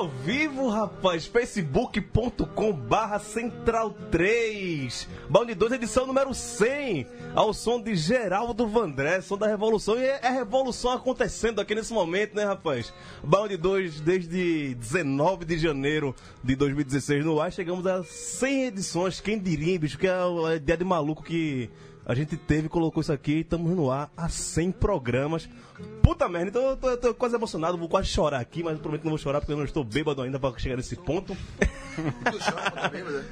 Ao vivo, rapaz. facebook.com barra central 3. Bound 2, edição número 100. Ao som de Geraldo Vandré, som da Revolução. E é, é revolução acontecendo aqui nesse momento, né, rapaz? Bound 2 desde 19 de janeiro de 2016 no ar. Chegamos a 100 edições. Quem diria, bicho, que é a ideia de maluco que a gente teve, colocou isso aqui e estamos no ar a 100 programas. Puta merda, então eu tô, eu tô quase emocionado, vou quase chorar aqui, mas eu prometo que não vou chorar porque eu não estou bêbado ainda para chegar nesse ponto. Tu chora quando tá bêbado?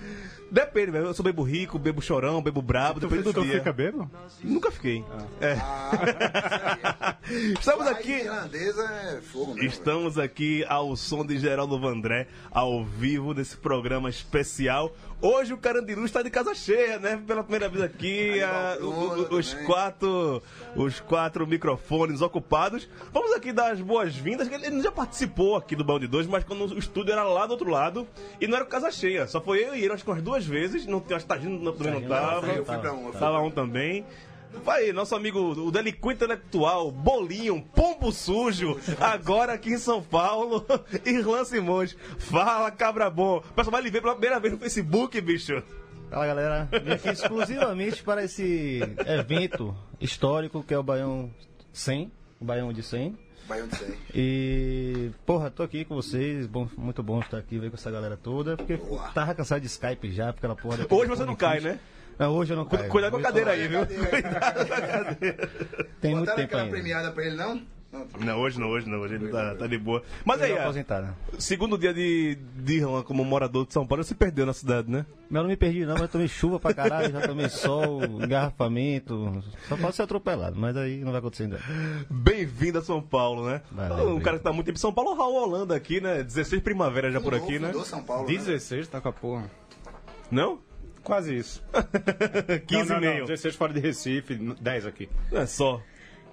Depende, velho. Eu sou bebo rico, bebo chorão, bebo brabo, depende do Tu dia. fica bebo? Nunca fiquei. É. Estamos Vai, aqui. irlandesa é fogo mesmo. Estamos aqui ao som de Geraldo Vandré, ao vivo desse programa especial. Hoje o Carandiru está de casa cheia, né? Pela primeira vez aqui, a- o- o- os quatro, os quatro microfones ocupados. Vamos aqui dar as boas-vindas. que Ele já participou aqui do Balde 2, mas quando o estúdio era lá do outro lado e não era casa cheia. Só foi eu e ele, acho que umas duas vezes. Não, acho que Tadinho não- também não tava. Eu fui pra um, Tava um também. Vai, nosso amigo, o delinquente intelectual, Bolinho, Pombo Sujo, agora aqui em São Paulo, Irlan Simões. Fala, cabra bom. O pessoal vai lhe ver pela primeira vez no Facebook, bicho. Fala galera, vim aqui exclusivamente para esse evento histórico que é o Baião 100, o Baião de 100. Baião de 100. E, porra, tô aqui com vocês, bom, muito bom estar aqui ver com essa galera toda, porque Boa. tava cansado de Skype já, porque aquela porra. Hoje você não cai, né? Não, hoje eu não caio. Cuidado com a cadeira eu aí, viu? Tem muito Botaram tempo aquela ainda. premiada pra ele, não? Não. Não, hoje não, hoje não, hoje ele tá, tá de boa. Mas aí, Eu ó, aposentada. segundo dia de, de Irlan como morador de São Paulo, você perdeu na cidade, né? Mas eu não me perdi não, mas tomei chuva pra caralho, já tomei sol, engarrafamento. Só pode ser atropelado, mas aí não vai acontecer ainda. Bem-vindo a São Paulo, né? Valeu, um cara que tá muito tempo em São Paulo, o Raul Holanda aqui, né? 16 primavera já por aqui, né? São Paulo, né? 16, tá com a porra. Não? Quase isso. 15 não, e não, não, meio. 16 fora de Recife, 10 aqui. É só.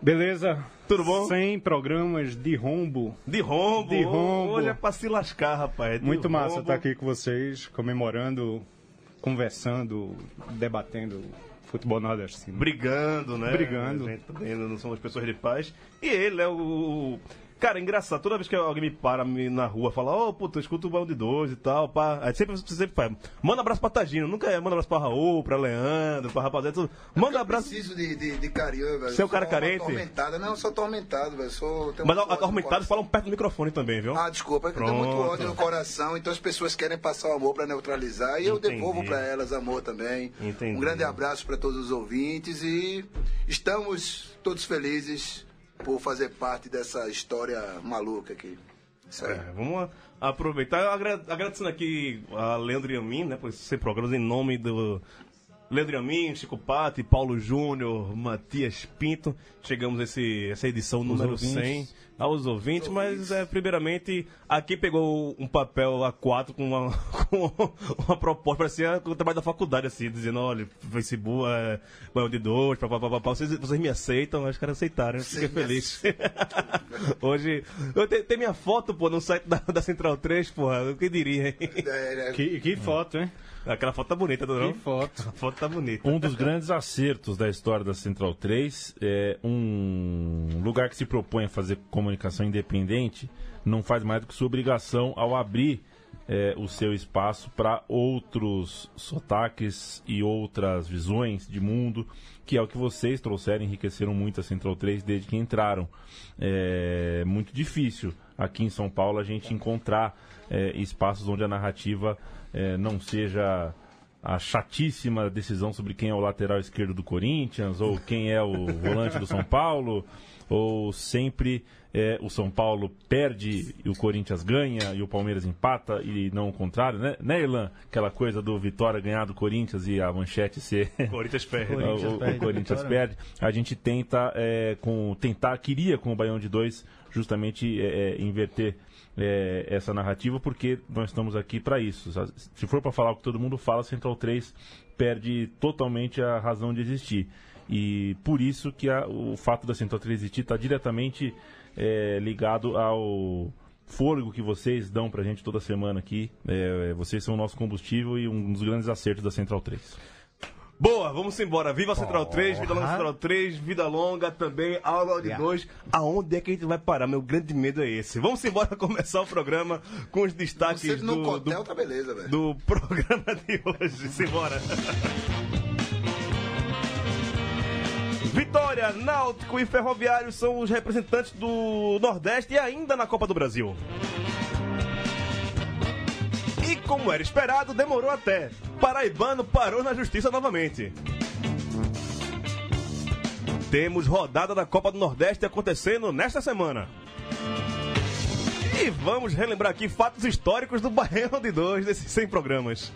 Beleza? Tudo bom? 100 programas de rombo. De rombo. De rombo. Hoje é pra se lascar, rapaz. De Muito massa rombo. estar aqui com vocês, comemorando, conversando, debatendo futebol nordestino. Brigando, né? Brigando. A gente também não somos pessoas de paz. E ele é o. Cara, engraçado, toda vez que alguém me para me- na rua fala, ô, puta, eu escuto o balão de dois e tal, pá. Aí sempre, sempre faz, manda abraço pra Tagino, nunca é, manda abraço pra Raul, pra Leandro, pra rapaziada, tudo. Manda Eu abraço. preciso de, de, de carinho, velho. Você é um cara carente? Atormentado. Não, eu sou atormentado, velho. Sou, Mas atormentados falam perto do microfone também, viu? Ah, desculpa, é que eu tenho muito ódio no coração, então as pessoas querem passar o amor pra neutralizar e eu Entendi. devolvo pra elas amor também. Entendi. Um grande abraço pra todos os ouvintes e estamos todos felizes por fazer parte dessa história maluca aqui. É, vamos aproveitar. Agra- Agradecendo aqui a Leandro Yamin, né, por ser programas em nome do Leandro Yamin, Chico Patti, Paulo Júnior, Matias Pinto. Chegamos a esse, essa edição número ouvintes. 100 aos ouvintes, mas é, primeiramente aqui pegou um papel A4 com uma, com uma proposta, parecia o trabalho da faculdade, assim, dizendo, olha, Facebook, é, banho de dois, pá, pá, pá, pá, pá, vocês, vocês me aceitam, os caras aceitaram, eu fiquei feliz. Hoje, eu te- tem minha foto, pô, no site da, da Central 3, porra, eu que diria, hein? É, é, Que, que foto, hein? Aquela foto tá bonita, não? Que foto. A foto tá bonita. Um dos grandes acertos da história da Central 3 é um lugar que se propõe a fazer comunicação independente, não faz mais do que sua obrigação ao abrir é, o seu espaço para outros sotaques e outras visões de mundo, que é o que vocês trouxeram, enriqueceram muito a Central 3 desde que entraram. É muito difícil aqui em São Paulo a gente encontrar é, espaços onde a narrativa é, não seja a chatíssima decisão sobre quem é o lateral esquerdo do Corinthians ou quem é o volante do São Paulo ou sempre é, o São Paulo perde e o Corinthians ganha e o Palmeiras empata e não o contrário, né? Né, Irlan? Aquela coisa do Vitória ganhar do Corinthians e a manchete ser Corinthians perde. o, Corinthians o- o perde, Corinthians Vitória. perde. A gente tenta é, com tentar queria com o Baião de dois justamente é, é, inverter é, essa narrativa porque nós estamos aqui para isso. Se for para falar o que todo mundo fala, Central 3 perde totalmente a razão de existir. E por isso que a- o fato da Central 3 existir está diretamente é, ligado ao fôlego que vocês dão pra gente toda semana aqui. É, vocês são o nosso combustível e um dos grandes acertos da Central 3. Boa, vamos embora. Viva a Central 3, Vida Longa Central 3, Vida Longa também, aula de dois. Aonde é que a gente vai parar? Meu grande medo é esse. Vamos embora começar o programa com os destaques no do, hotel do, tá beleza, velho. do programa de hoje. Simbora. Vitória, Náutico e Ferroviário são os representantes do Nordeste e ainda na Copa do Brasil. Como era esperado, demorou até. Paraibano parou na justiça novamente. Temos rodada da Copa do Nordeste acontecendo nesta semana. E vamos relembrar aqui fatos históricos do Baião de Dois desses 100 programas.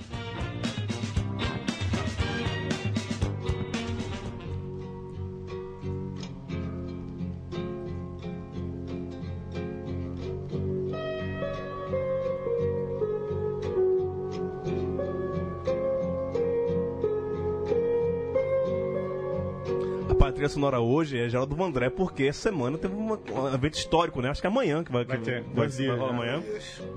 Trilha sonora hoje é Geraldo Vandré, porque essa semana teve uma- um evento histórico, né? Acho que é amanhã que vai, Vai que ter, vai, dois vai né? amanhã.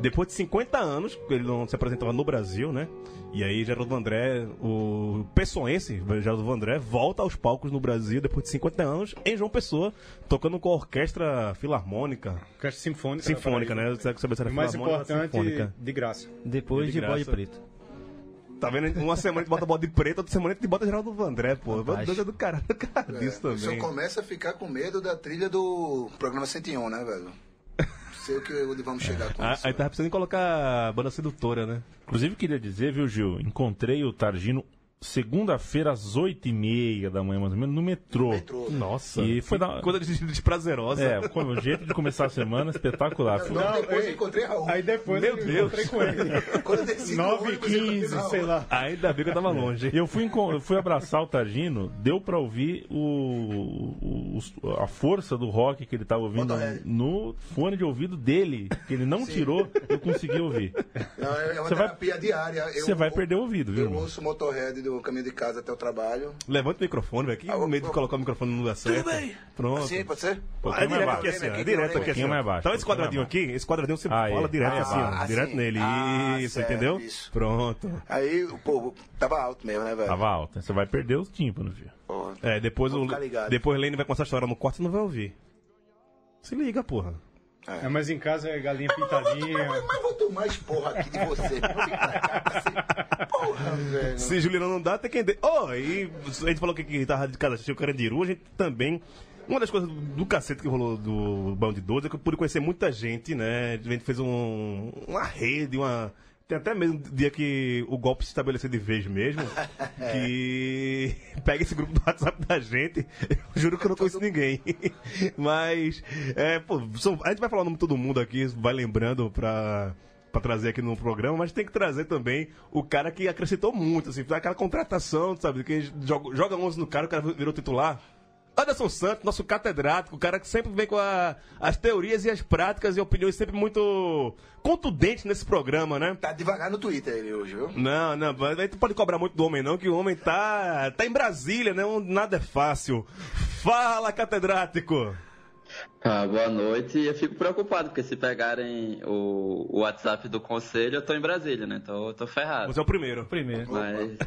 Depois de 50 anos, ele não se apresentava no Brasil, né? E aí Geraldo Vandré, o pessoense, Geraldo Vandré, volta aos palcos no Brasil depois de 50 anos, em João Pessoa, tocando com a orquestra filarmônica. Orquestra Sinfônica. Sinfônica, né? Paraíba. Você saber se era o mais importante, sinfônica. de graça. Depois De de, bode preto. Tá vendo? Uma semana a gente bota bode preto, outra semana a gente bota Geraldo Vandré, pô. Doido do caralho, do cara disso É, Só também. começa a ficar com medo da trilha do programa 101, né, velho? Sei o que onde vamos chegar com Ah, isso. aí tava precisando colocar a banda sedutora, né? Inclusive, queria dizer, viu, Gil? Encontrei o Targino segunda-feira às 8h30 da manhã, mais ou menos, no metrô. Metrô. Nossa. E foi da. Coisa des- desprazerosa. É, com o jeito de começar a semana espetacular. Foi- Não, depois ei. eu encontrei Raul. Aí depois Meu eu Deus. encontrei com ele. Quando eu desci do 9 ônibus, eu encontrei 15 Raul. sei lá. Ainda bem que eu tava longe. E eu fui, eu fui abraçar o Targino, deu pra ouvir o, o- a força do rock que ele tava ouvindo no fone de ouvido dele, que ele não tirou, eu consegui ouvir. Não, é uma Você vai- terapia diária. Eu- Você vai perder o ouvido, viu, Eu ouço o Motorhead do caminho de casa até o trabalho. Levanta o microfone, velho. Que Ah, medo de colocar o microfone no lugar certo. bem. Pronto. Assim, pode ser? É pouquinho mais direto baixo. aqui assim, Direto aqui, assim. mais baixo, Então esse quadradinho aqui, esse quadradinho você Aí, fala direto assim, ó. assim. Direto nele. Ah, Isso, certo, entendeu? isso. Pronto. Aí, o povo, tava alto mesmo, né, velho? Tava alta. Você vai perder os tímpanos, viu? Porra. É, depois o. Depois o Lene vai começar a chorar no quarto e não vai ouvir. Se liga, porra. É, mas em casa é galinha pintadinha. Mas, mas vou tomar esporra aqui de você. Cá, assim. Porra, velho. Se Juliano não dá, tem quem dê. Oh, e a gente falou que, que tava de casa assistiu o Carandiru, a gente também. Uma das coisas do cacete que rolou do Bão de 12 é que eu pude conhecer muita gente, né? A gente fez um, uma rede, uma. Tem até mesmo dia que o golpe se estabeleceu de vez mesmo. que pega esse grupo do WhatsApp da gente. Eu juro que eu não conheço ninguém. Mas, é, pô, a gente vai falar o nome de todo mundo aqui, vai lembrando pra pra trazer aqui no programa, mas tem que trazer também o cara que acrescentou muito, assim, aquela contratação, sabe, que joga, joga 11 no cara, o cara virou titular. Anderson Santos, nosso catedrático, o cara que sempre vem com a- as teorias e as práticas e opiniões sempre muito contundentes nesse programa, né? Tá devagar no Twitter ele hoje, viu? Não, não, mas aí tu pode cobrar muito do homem não, que o homem tá, tá em Brasília, né? onde Nada é fácil. Fala, catedrático! Ah, boa noite. Eu fico preocupado, porque se pegarem o, o WhatsApp do conselho, eu tô em Brasília, né? Então eu tô ferrado. Você é o primeiro. Primeiro. Mas,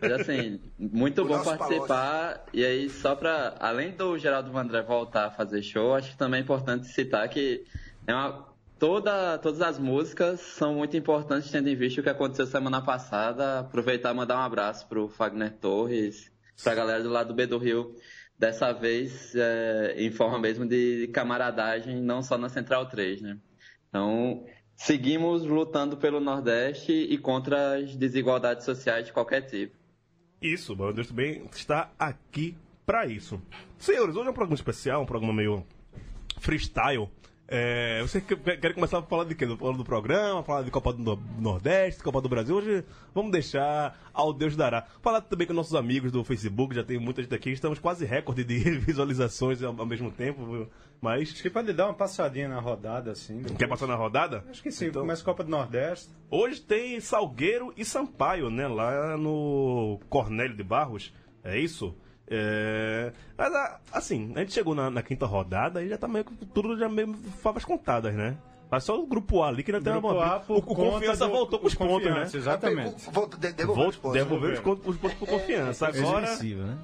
mas assim, muito bom participar. E aí, só pra. Além do Geraldo Vandré voltar a fazer show, acho que também é importante citar que é uma, toda, todas as músicas são muito importantes, tendo em vista o que aconteceu semana passada. Aproveitar e mandar um abraço pro Fagner Torres, pra galera do lado do B do Rio. Dessa vez, é, em forma mesmo de camaradagem, não só na Central 3, né? Então, seguimos lutando pelo Nordeste e contra as desigualdades sociais de qualquer tipo. Isso, o Deus também está aqui para isso. Senhores, hoje é um programa especial, um programa meio freestyle. É, vocês que- querem começar a falar de quê? Falar do programa, falar de Copa do No- Nordeste, Copa do Brasil. Hoje vamos deixar ao Deus dará. Falar também com nossos amigos do Facebook, já tem muita gente aqui. Estamos quase recorde de visualizações ao, mesmo tempo. Mas. Acho que pode dar uma passadinha na rodada, assim. depois. Quer passar na rodada? Acho que sim, Então- começa a Copa do Nordeste. Hoje tem Salgueiro e Sampaio, né? Lá no Cornélio de Barros. É isso? É... Mas, assim, a gente chegou na, na quinta rodada e já tá meio que tudo já meio favas contadas, né? Mas só o grupo A ali que não tem Grupo uma. A, por o, Confiança do- voltou com os pontos, né? Exatamente. Volta, de, devolveu os pontos. os, os pontos pro Confiança. Agora. Expressivo, né?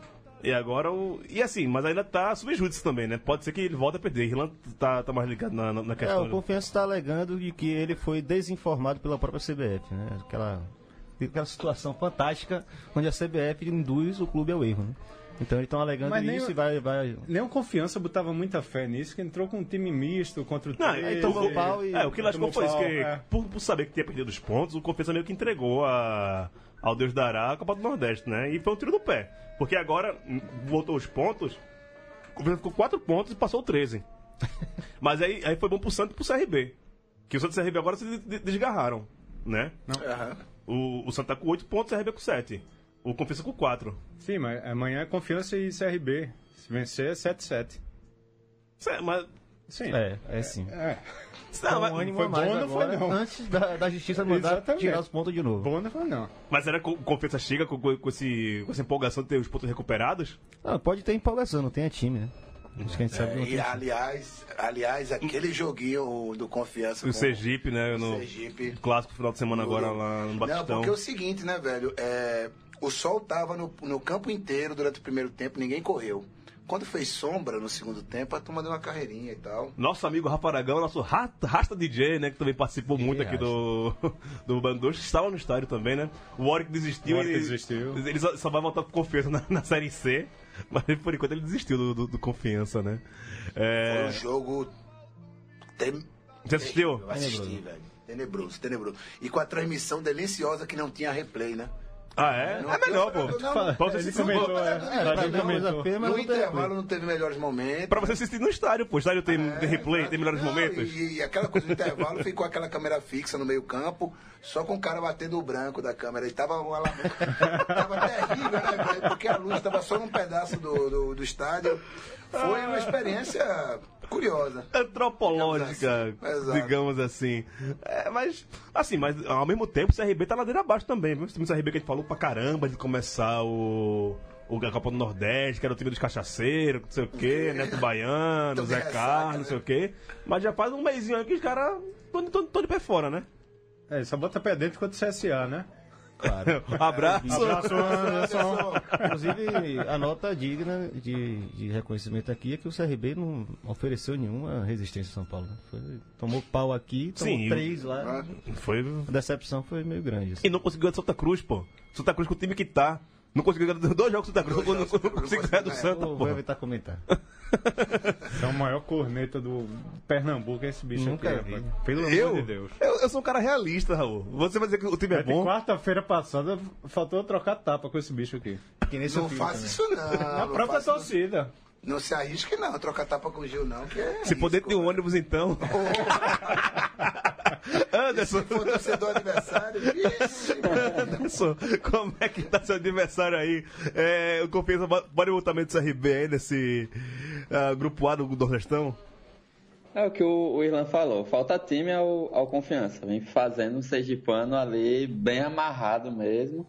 E agora o. E assim, mas ainda tá subjúdice também, né? Pode ser que ele volte a perder. Irlanda tá, tá mais ligado na, na na É, questão. o Confiança está alegando de que ele foi desinformado pela própria CBF, né? Aquela, aquela situação fantástica onde a CBF induz o clube ao erro, né? Então eles estão alegando Mas nem isso o- e vai... vai... Nem o Confiança botava muita fé nisso, que entrou com um time misto contra o Não, 13. aí tomou o- pau e- É, o que lascou foi isso, que é. por, por saber que tinha perdido os pontos, o Confiança meio que entregou a, ao Deus dará a Copa do Nordeste, né? E foi um tiro do pé. Porque agora voltou os pontos, o Confiança ficou 4 pontos e passou o 13. Mas aí, aí foi bom pro Santos e pro CRB. Que o Santos e o CRB agora se de- de- desgarraram, né? Aham. O, o Santos tá com 8 pontos e o CRB com 7. O Confiança com 4. Sim, mas amanhã é Confiança e CRB. Se vencer é 7-7. Cê- Mas. Sim. É, é sim. É. Não, mas, ânimo foi mais bom, não foi não. antes da, da justiça mandar Exatamente. tirar os pontos de novo. Bom não foi não. mas será que o Confiança chega com, com, esse, com essa empolgação de ter os pontos recuperados? Ah, pode ter empolgação, não tem a time, né? Acho que a gente sabe que não E aliás, aliás, aquele joguinho do Confiança O com Sergipe, né? No Sergipe. clássico final de semana agora lá no Não, Batistão. porque é o seguinte, né, velho? É, o sol tava no, no campo inteiro durante o primeiro tempo, ninguém correu. Quando fez sombra no segundo tempo, a turma deu uma carreirinha e tal. Nosso amigo Rafa Aragão, nosso ra- Rasta DJ, né? Que também participou muito aqui do, do Bandocho, estava no estádio também, né? O Warwick desistiu. O Warwick ele, desistiu. Ele só, só vai voltar pro Confiança na, na Série C. Mas por enquanto ele desistiu do, do- do Confiança, né? Foi É, um jogo. Tem... Você assistiu? Eu assisti, velho. Tenebroso, tenebroso. E com a transmissão deliciosa que não tinha replay, né? Ah, é? Não, É melhor, pô. Ele assistir, comentou, é. É, comentou. feia, mas No intervalo não teve melhores momentos. pra você assistir no estádio, pô. O estádio tem, tem replay, tem melhores Não, momentos. E, e aquela coisa do intervalo ficou aquela câmera fixa no meio campo, só com o cara batendo o branco da câmera. E tava uma tava terrível, né? Porque a luz tava só num pedaço do, do, do estádio. Foi uma experiência curiosa. antropológica, Exato. digamos assim. É, mas, assim, mas ao mesmo tempo o CRB tá ladeira abaixo também, viu? Esse time do CRB que a gente falou pra caramba de começar o. O a Copa do Nordeste, que era o time dos cachaceiros, não sei o quê, Neto Baiano, Zé Carlos, não sei né? o quê. Mas já faz um mêsinho aí que os caras estão de pé fora, né? É, só bota pé dentro contra o CSA, né? Claro. Abraço. Abraço, Anderson. Inclusive, a nota digna de, de reconhecimento aqui é que o CRB não ofereceu nenhuma resistência ao São Paulo. né? Foi- tomou pau aqui, tomou Sim, três lá. Foi. A decepção foi meio grande. assim. E não conseguiu ganhar do Santa Cruz, pô. Santa Cruz com o time que tá. Não conseguiu ganhar dois jogos do Santa Cruz, não, não, não conseguiu ganhar do Santa, pô. vou evitar comentar. É o maior corneta do Pernambuco, esse bicho Nunca aqui, vi. rapaz. Pelo Eu, amor de Deus. eu, eu sou um cara realista, Raul. Você vai dizer que o time é bom. Quarta-feira passada faltou trocar tapa com esse bicho aqui. Que nem Não filho faça também. isso não. A não própria torcida. Não se arrisque não, trocar tapa com o Gil não, que é Se for dentro de um risco, ônibus, então. Anderson, Se for torcedor adversário, vixe, Anderson, como é que tá seu aniversário aí? É, o Confiança pode botar meio do CRB aí nesse ah, grupo A do Nordestão? É o que o, o Irlan falou, falta time ao, ao confiança. Vem fazendo um Sergipano ali bem amarrado mesmo.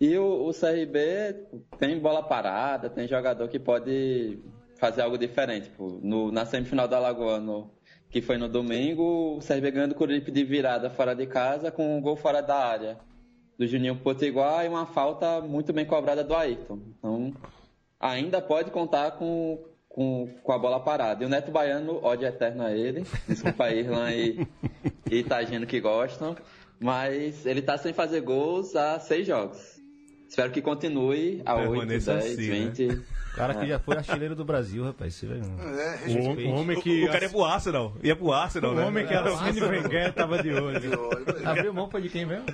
E o, o CRB tem bola parada, tem jogador que pode fazer algo diferente. Tipo, no, na semifinal do Alagoano, que foi no domingo, o CRB ganhando o de virada fora de casa com um gol fora da área do Juninho Potiguar e uma falta muito bem cobrada do Ayrton. Então, ainda pode contar com, com, com a bola parada. E o Neto Baiano, ódio eterno a ele. Desculpa aí, Irlan e, e Tagino que gostam. Mas ele tá sem fazer gols há seis jogos. Espero que continue a 8, Permaneça 10, assim, né? 20. O cara que já foi artilheiro do Brasil, rapaz. Você. É, O, o homem que. O cara ia pro Arsenal. Ia pro Arsenal, o né? homem que Arsene Wenger tava de olho. Abriu mão foi de quem mesmo?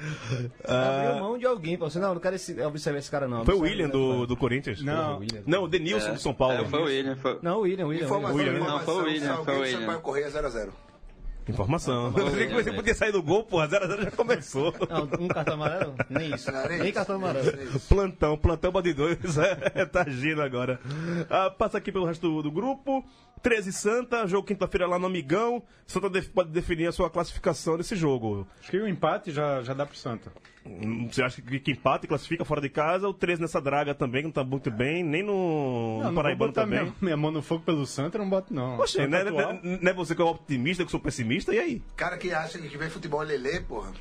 Abriu mão de alguém. Falou assim, não, não quero esse, observar esse cara não. Foi o William esse do, do Corinthians? Não. Não, o Denilson do São Paulo. É, foi o William. Foi... Não, o William, William. Informação, William. Né? Não, foi o William, foi o e William. Sampaio Correia 0x0. Informação. Você podia sair do gol, porra. 0x0 já começou. Não, um cartão amarelo? Nem isso. Não, nem Nem cartão amarelo. Plantão, plantão de dois. É, tá agindo agora. Ah, passa aqui pelo resto do, do grupo. 13 Santa, jogo quinta-feira lá no Amigão. Santa def- pode definir a sua classificação nesse jogo. Acho que o empate já, já dá pro Santa. Hum, Você acha que, que empata e classifica fora de casa? O 13 nessa draga também, que não tá muito bem. Nem no, Não, no Paraibano também. minha, minha mão no fogo pelo Santa, eu não boto não. Poxa, não é, não é- não é você que é o otimista, que eu sou pessimista, e aí? Cara que acha que vê futebol lelê, porra.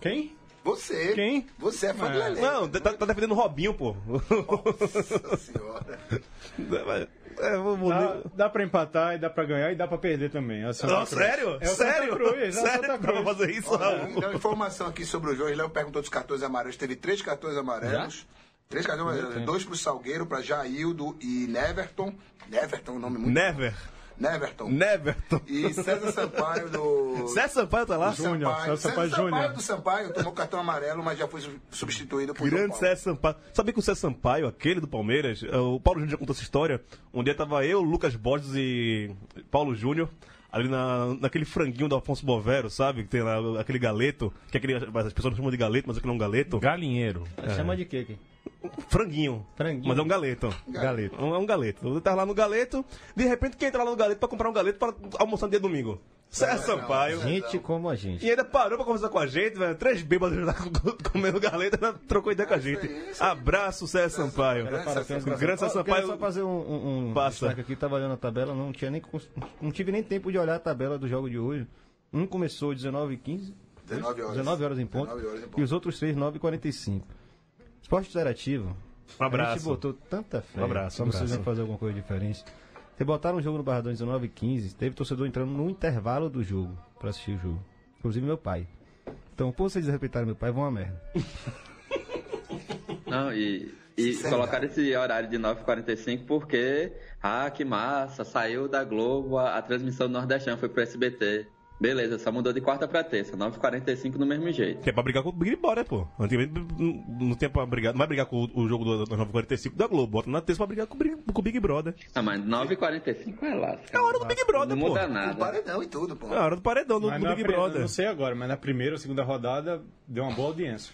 Quem? Você. Quem? Você é fã do É. lelê. Não, tá, tá defendendo o Robinho, pô. Nossa senhora. É, vou- vou- Dá, dá pra empatar, e dá pra ganhar e dá pra perder também. É Não, Cruz. sério? É sério? Cruz, é sério? Dá pra Cruz. fazer isso, Olha, então, informação aqui sobre o jogo. Léo perguntou dos cartões amarelos. Teve três cartões amarelos. Três cartões amarelos. Dois pro Salgueiro, pra Jaildo e Neverton. Neverton, um nome muito. Never. Neverton. Neverton. E César Sampaio do. César Sampaio tá lá? Júnior, César Sampaio Júnior. do Sampaio tomou cartão amarelo, mas já foi su- substituído por João Grande Paulo. César Sampaio. Sabia que o César Sampaio, aquele do Palmeiras, eh, o Paulo Júnior já contou essa história. Um dia tava eu, Lucas Borges e Paulo Júnior. Ali na, naquele franguinho do Afonso Bovero, sabe? Que tem lá aquele galeto, que aquele, as pessoas chamam de galeto, mas aquilo é um galeto. Galinheiro. Chama de quê aqui? Franguinho. Franguinho. Mas é um galeto. Galeto. É um, é um galeto. Eu tava lá no galeto, de repente quem entra lá no galeto pra comprar um galeto pra almoçar no dia domingo? César Sampaio. Gente como a gente. E ainda parou pra conversar com a gente, velho. Três bêbados lá comendo galeta, trocou ideia com a gente. Abraço, César Sampaio. Grande César Quero só Sampaio. fazer um, um, um Passa. destaque aqui, tava olhando a tabela, não tinha nem não tive nem tempo de olhar a tabela do jogo de hoje. Um começou 19 h 15 19 horas. 19 horas em ponto, 19 horas em ponto. e os outros três 9 h 45 Esporte Interativo. Um A abraço. gente botou tanta fé. Um abraço, um que vocês abraço. vão fazer alguma coisa diferente. Vocês botaram um jogo no Barradão 19 h 15 teve torcedor entrando no intervalo do jogo pra assistir o jogo. Inclusive meu pai. Então, por vocês respeitarem meu pai, vão uma merda. Não, e, e Sinceridade. colocaram esse horário de 9h45 porque, ah, que massa, saiu da Globo a, a transmissão do Nordestão, foi pro SBT. Beleza, só mudou de quarta pra terça, 9h45 do mesmo jeito. Que é pra brigar com o Big Brother, pô. Antigamente não- não tem pra brigar. Não vai brigar com o, o jogo do, do 945 da Globo. Bota na terça pra brigar com, o Big- com o Big Brother. Ah, mas 9h45 é lá. É a hora do Big Brother, Não pô. muda Com nada. paredão e tudo, pô. É a hora do paredão do, do Big Brother. Não sei agora, mas na primeira ou segunda rodada deu uma boa audiência.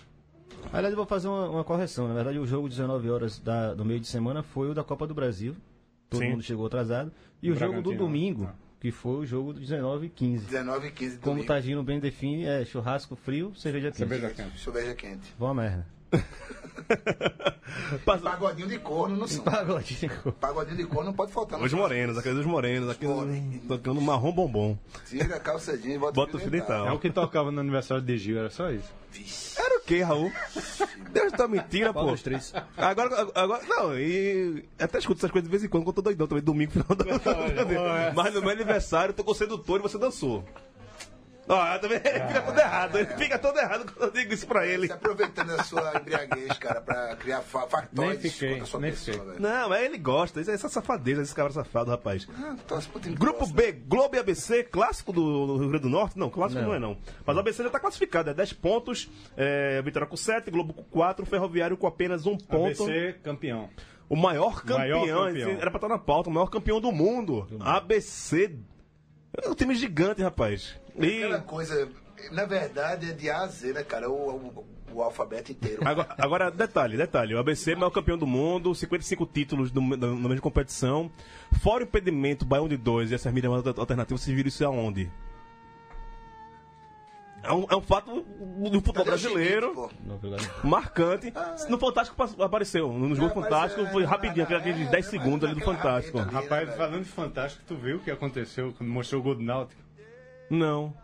Aliás, eu vou fazer uma, uma correção. Na verdade, o jogo 19 horas da- do meio de semana foi o da Copa do Brasil. Todo Sim. mundo chegou atrasado. E o jogo do Bragantino. domingo, que foi o jogo do 19 e 15. 19 e 15 Como o domingo. Tagino bem define, é churrasco frio, cerveja quente. Cerveja quente. Cerveja quente. Boa merda. Pagodinho de corno no som. Pagode. Pagodinho de corno não pode faltar Os morenos, aqueles dos morenos, aqui Morenos. tocando marrom bombom. Tira a calça jeans e bota, Bota o fio dental. É o que tocava no aniversário de Gil, era só isso. Era o quê, Raul? Deus tá mentira, pô. Agora, agora, não, e até escuto essas coisas de vez em quando, quando eu tô doidão também, domingo, final do Mas no meu aniversário, eu tô com sedutor e você dançou. Ó, também ele fica todo errado, ele fica todo errado quando eu digo isso pra ele. Se aproveitando a sua embriaguez, cara, pra criar fa factóides Nem fiquei, contra a sua nem pessoa, fiquei. velho. Não, mas ele gosta, isso é essa safadeza, esse cabra safado, rapaz. Ah, que Grupo gosta. B, Globo e ABC, clássico do do Rio Grande do Norte? Não, clássico não, Não. é não. Mas o ABC já tá classificado, é 10 pontos, é, Vitória com 7, Globo com 4, Ferroviário com apenas um ponto. ABC campeão. O maior campeão, Maior campeão. era pra estar na pauta, o maior campeão do mundo. ABC. É um time gigante, rapaz. E Aquela coisa, na verdade, é de A a Z, né, cara? O, o, o alfabeto inteiro. agora, agora, detalhe, detalhe. O ABC é o maior campeão do mundo, 55 títulos do- da- na mesma competição. Fora o impedimento, Baião de 2 e essas mídias alternativas, vocês viram isso aonde? É um, é um fato do futebol brasileiro. Marcante. No Fantástico apareceu. Nos gols apareceu, Fantásticos foi é, rapidinho, é, aqueles é, 10 é, segundos ali do Fantástico. ali. Rapaz, falando de Fantástico, tu viu o que aconteceu quando mostrou o gol do Náutico? Não.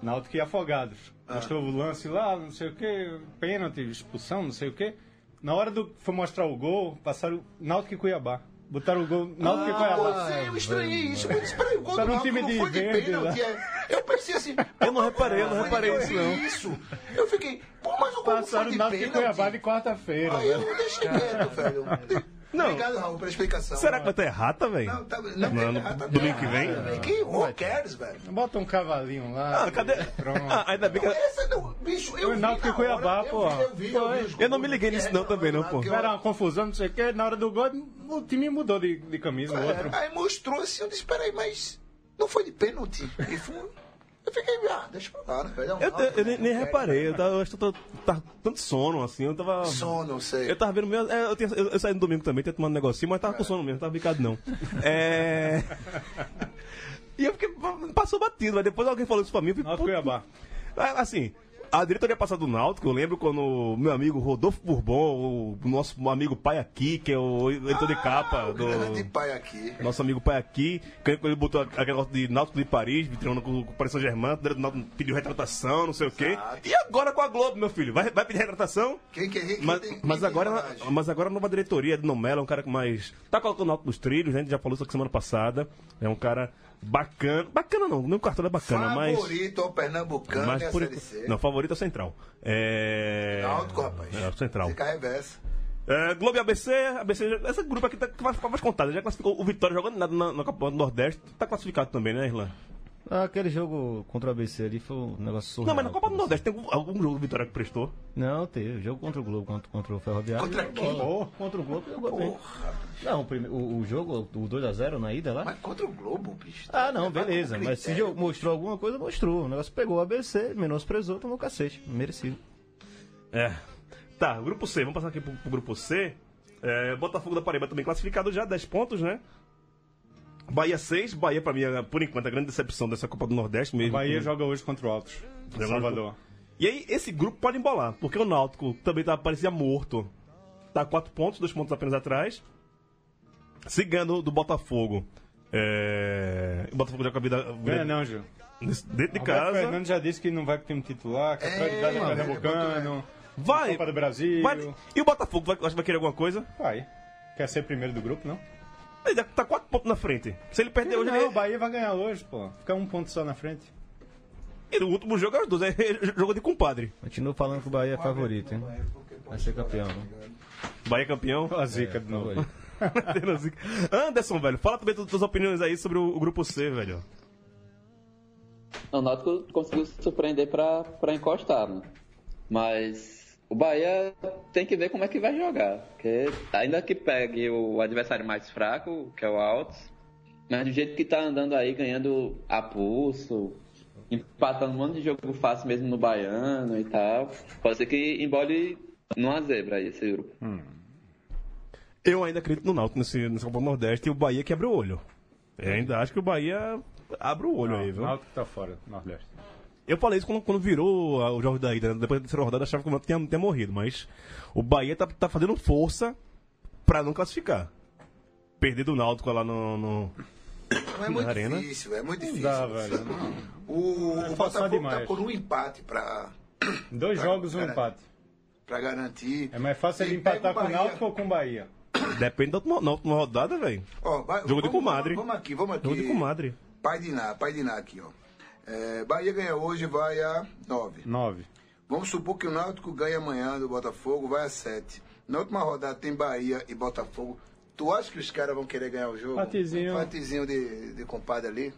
Náutico e Afogados. Mostrou o lance lá, não sei o que, pênalti, expulsão, não sei o que. Na hora do foi mostrar o gol, passaram Náutico e Cuiabá. Botaram o gol. Não, Ah, foi pois é, eu estranhei isso. Eu disse, peraí, o gol Tá do Náutico time não de foi de pênalti. é. Eu pensei assim... Eu não reparei, eu não reparei de isso, não. isso. Eu fiquei, pô, mas o gol não foi Passaram o de Náutico e pênalti. Cuiabá de quarta-feira. Aí velho. eu deixei quieto, velho. Não. Obrigado, Raul, pela explicação. Será que vai ter errata, velho? Não, tá, não, Não, ah, tá domingo que vem? Que who cares, velho? Bota um cavalinho lá. Ah, cadê? Pronto. Ah, ainda bem que. Essa não, bicho, eu vi na Cuiabá, hora, eu pô. vi, Eu vi, eu vi. Eu não me liguei nisso não também, não, pô. Era uma confusão, não sei o quê. Na hora do gol, o time mudou de, de camisa, o outro. É, aí mostrou assim, eu disse, peraí, mas não foi de pênalti? E foi, eu fiquei, ah, deixa pra lá, né? velho? É um Eu, eu nem, né? nem Não reparei, eu, tava, eu acho que eu tô- tava tanto sono, assim, eu tava. Sono, não sei. Eu tava vendo mesmo. é, eu, tinha- eu- eu saí no domingo também, tinha tomado um negocinho, mas tava com sono mesmo, tava bicado não. É. E eu fiquei. Passou batido, mas depois alguém falou isso pra mim. Eu fiquei, e pô, Cuiabá. Assim, a diretoria passada do Náutico, eu lembro quando o meu amigo Rodolfo Bourbon, o nosso amigo pai aqui, que é o editor de capa Ah, grande do. pai aqui. Nosso amigo pai aqui, que ele botou aquele negócio de Náutico de Paris, vitrando com o Paris Saint-Germain, pediu retratação, não sei o quê. E agora com a Globo, meu filho? Vai, vai pedir retratação? Quem, quem, quem Mas, tem- mas, agora, mas agora a nova diretoria do Nomela é um cara que mais. Tá colocando o Náutico nos trilhos, né? A gente já falou isso aqui semana passada. É um cara bacana. Bacana não, nem o cartão é bacana, mas. Favorito ao Pernambucano Mas por. Não, favorito é o Central. É. Náutico, rapaz. É, Central. Fica reversa. É, Globo e ABC, ABC, esse grupo aqui tá, vai ficar mais contado. Já classificou o Vitória jogando nada na, na Copa do Nordeste. Tá classificado também, né, Irlan? Ah, Aquele jogo contra o ABC ali foi um negócio surreal. Não, mas na Copa do Nordeste tem algum, algum jogo do Vitória que prestou. Não, teve. Jogo contra o Globo, contra, contra o Ferroviário. Contra quem? bola. Contra o Globo jogou bem. Não, o, prime- o, o jogo, o 2x0 na ida lá. Mas contra o Globo, bicho. Ah, não, com beleza. Mas se critério. jo- mostrou alguma coisa, mostrou. O negócio pegou o ABC, menosprezou, tomou cacete. Merecido. É. Tá, grupo C, vamos passar aqui pro, pro grupo C. É, Botafogo da Paraíba também classificado já, 10 pontos, né? Bahia 6, Bahia pra mim, é, por enquanto, a grande decepção dessa Copa do Nordeste mesmo. Bahia joga hoje contra o Altos. Joga Salvador. E aí, esse grupo pode embolar, porque o Náutico também tá, parecia morto. Tá 4 pontos, 2 pontos apenas atrás. Se ganhando do Botafogo. É... O Botafogo já com a vida. Ganha não, Gil. Dentro de casa. Fernandes já disse que não vai pro time titular, que a É, prioridade é Pernambucano. Vai! Copa do Brasil. vai- E o Botafogo, vai, acho que vai querer alguma coisa? Vai. Quer ser primeiro do grupo, não? Ele tá 4 pontos na frente. Se ele perder hoje, não, ele, o Bahia vai ganhar hoje, pô. Fica um ponto só na frente. ele- o último jogo é os dois. É jogo de compadre. Continuo falando que o Bahia é favorito, hein? Vai ser campeão, né? Bahia campeão. Olha a zica de novo. Anderson, velho, fala também das tuas opiniões aí sobre o, o grupo C, velho. O Náutico conseguiu se surpreender pra, pra encostar, né? Mas o Bahia tem que ver como é que vai jogar. Porque ainda que pegue o adversário mais fraco, que é o Altos, mas do jeito que tá andando aí, ganhando a pulso, empatando um monte de jogo fácil mesmo no Baiano e tal, pode ser que embole numa zebra aí esse grupo. Eu ainda acredito no Náutico nesse, nessa Copa do Nordeste e o Bahia que abre o olho. Eu ainda acho que o Bahia abre o olho aí, O viu? Náutico tá fora, Nordeste. Eu falei isso quando, quando virou o jogo da ida. né? Depois da terceira rodada, achava que o Náutico tinha, tinha morrido. Mas o Bahia tá, tá fazendo força pra não classificar. Perder do Náutico lá no... no- Não é muito Arena. difícil, é muito Não difícil. dá, velho. Não. O, o forçar Botafogo demais. tá por um empate pra, Dois jogos, um Cara, empate. pra garantir. É mais fácil ele empatar o com o. Náutico ou com o Bahia. Depende da última, última rodada, velho. Jogo de vamos- comadre. Vamos, vamos aqui, vamos aqui. Jogo de comadre. Pai de Iná, pai de Iná aqui, ó. É, Bahia ganha hoje, vai a 9. Nove. Vamos supor que o Náutico ganha amanhã do Botafogo, vai a 7. Na última rodada tem Bahia e Botafogo. Tu acha que os caras vão querer ganhar o jogo? Empatezinho. Um empatezinho de, de compadre ali.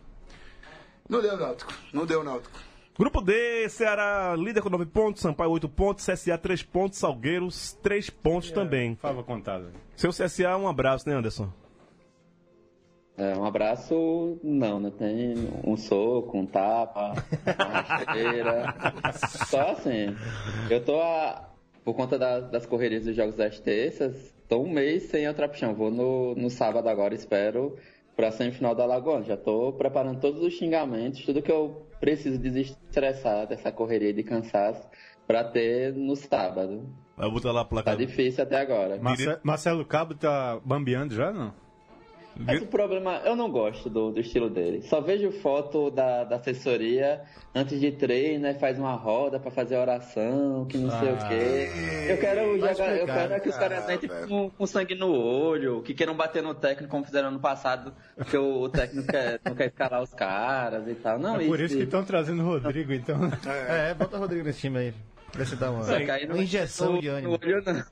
Não deu Náutico, não deu Náutico. Grupo D, Ceará líder com 9 pontos, Sampaio 8 pontos, CSA 3 pontos, Salgueiros 3 pontos também. Fava contada. Seu CSA, um abraço, né, Anderson? É, um abraço, não, né? Tem um soco, um tapa, uma rasteira. Só assim. Eu tô, a, por conta da- das correrias dos jogos das terças, tô um mês sem a trapichão. Vou no, no sábado agora, espero, pra semifinal da Lagoa. Já tô preparando todos os xingamentos, tudo que eu preciso desestressar dessa correria de cansaço pra ter no sábado. Vai botar lá a placa. Tá difícil até agora. Marce- Marcelo Cabo tá bambeando já, não? Mas o problema, eu não gosto do, do estilo dele. Só vejo foto da, da assessoria antes de treino, né? Faz uma roda pra fazer oração, que não sei o quê. Eu quero, jogar, eu explicar, quero que os caras Ah, entrem com, com sangue no olho, que queiram bater no técnico como fizeram no passado, porque o, o técnico quer, não quer escalar os caras e tal. Não, É por isso que estão trazendo o Rodrigo, então. É, bota o Rodrigo nesse time aí. Pra você dar uma, uma vai injeção ser de no- ânimo. No olho, não.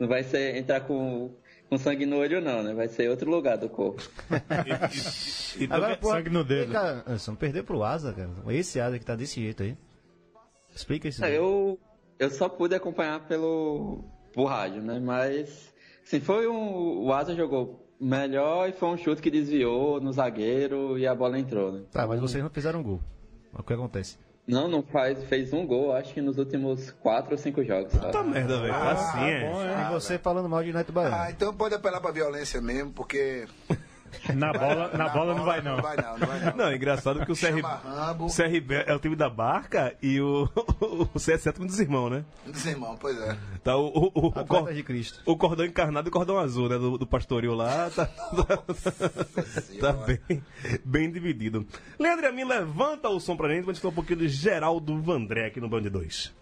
Não vai ser entrar com, com sangue no olho, não, né? Vai ser outro lugar do corpo. Então, Agora, pô, sangue no dedo. cá, Anderson, perder pro Asa, cara. Esse Asa que tá desse jeito aí. Explica isso. aí. Eu, eu só pude acompanhar pelo por rádio, né? Mas, assim, foi um. O Asa jogou melhor e foi um chute que desviou no zagueiro e a bola entrou, né? Tá, mas vocês não fizeram gol. O que acontece? Não, não faz, fez um gol, acho que nos últimos quatro ou cinco jogos. sabe? Puta merda, velho. assim é. Bom, é. e você falando mal de United Baiano. Ah, então pode apelar pra violência mesmo, porque. Na bola, na bola não vai, não. Não vai não, não vai não. Não, é engraçado que o CR, Chama Rambo. o CRB é o time da barca e o, o CS é o time dos irmãos, né? Dos irmãos, pois é. Tá o, o, o, o, Atletas cor- de Cristo. o cordão encarnado e o cordão azul, né? Do, do pastoril lá. Tá, tá bem, bem dividido. Leandro Amin, levanta o som pra gente pra gente falar um pouquinho de Geraldo Vandré aqui no Band 2.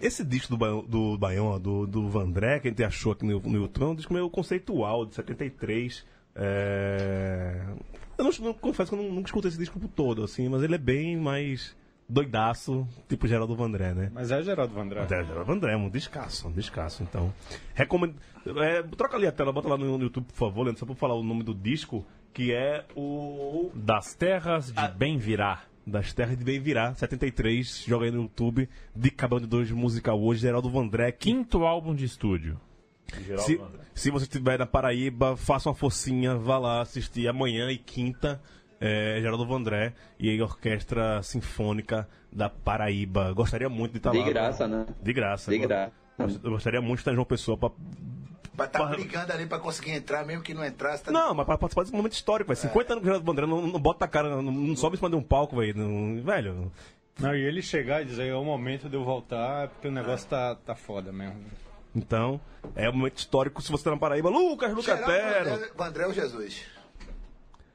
Esse disco do, Baião- do Baião, do, do Vandré, que a gente achou aqui no, no YouTube, é um disco meio conceitual, de 73. É... Eu não, não- confesso que eu não- nunca escutei esse disco todo, assim, mas ele é bem mais doidaço, tipo Geraldo Vandré, né? Mas é Geraldo Vandré. É, Geraldo Vandré, um descasso, um descasso, então. Recomendo. é, troca ali a tela, bota lá no, no YouTube, por favor, Leandro, só pra falar o nome do disco, que é o. Das terras de bem virá. Das Terras de Bem Virá, 73, joga aí no YouTube, de Cabão de Dois Musical hoje, Geraldo Vandré, Quinto álbum de estúdio. Geraldo se, Vandré. se você estiver na Paraíba, faça uma forcinha, vá lá assistir amanhã e quinta, é, Geraldo Vandré e a Orquestra Sinfônica da Paraíba. Gostaria muito de estar De lá. graça, né? De graça. De graça. Eu gostaria muito de estar em João Pessoa pra estar Porra. brigando ali pra conseguir entrar, mesmo que não entrasse. Tá... Não, mas pra participar desse momento histórico, velho. 50 anos do Geraldo Vandré, não, não bota a cara, não, não sobe em cima de um palco, velho. não- Velho. Não, e ele chegar e dizer, é o momento de eu voltar, porque o negócio tá, tá foda mesmo. Então, é um momento histórico se você tá na Paraíba. Lucas Lucatero! Vandré, Vandré ou Jesus?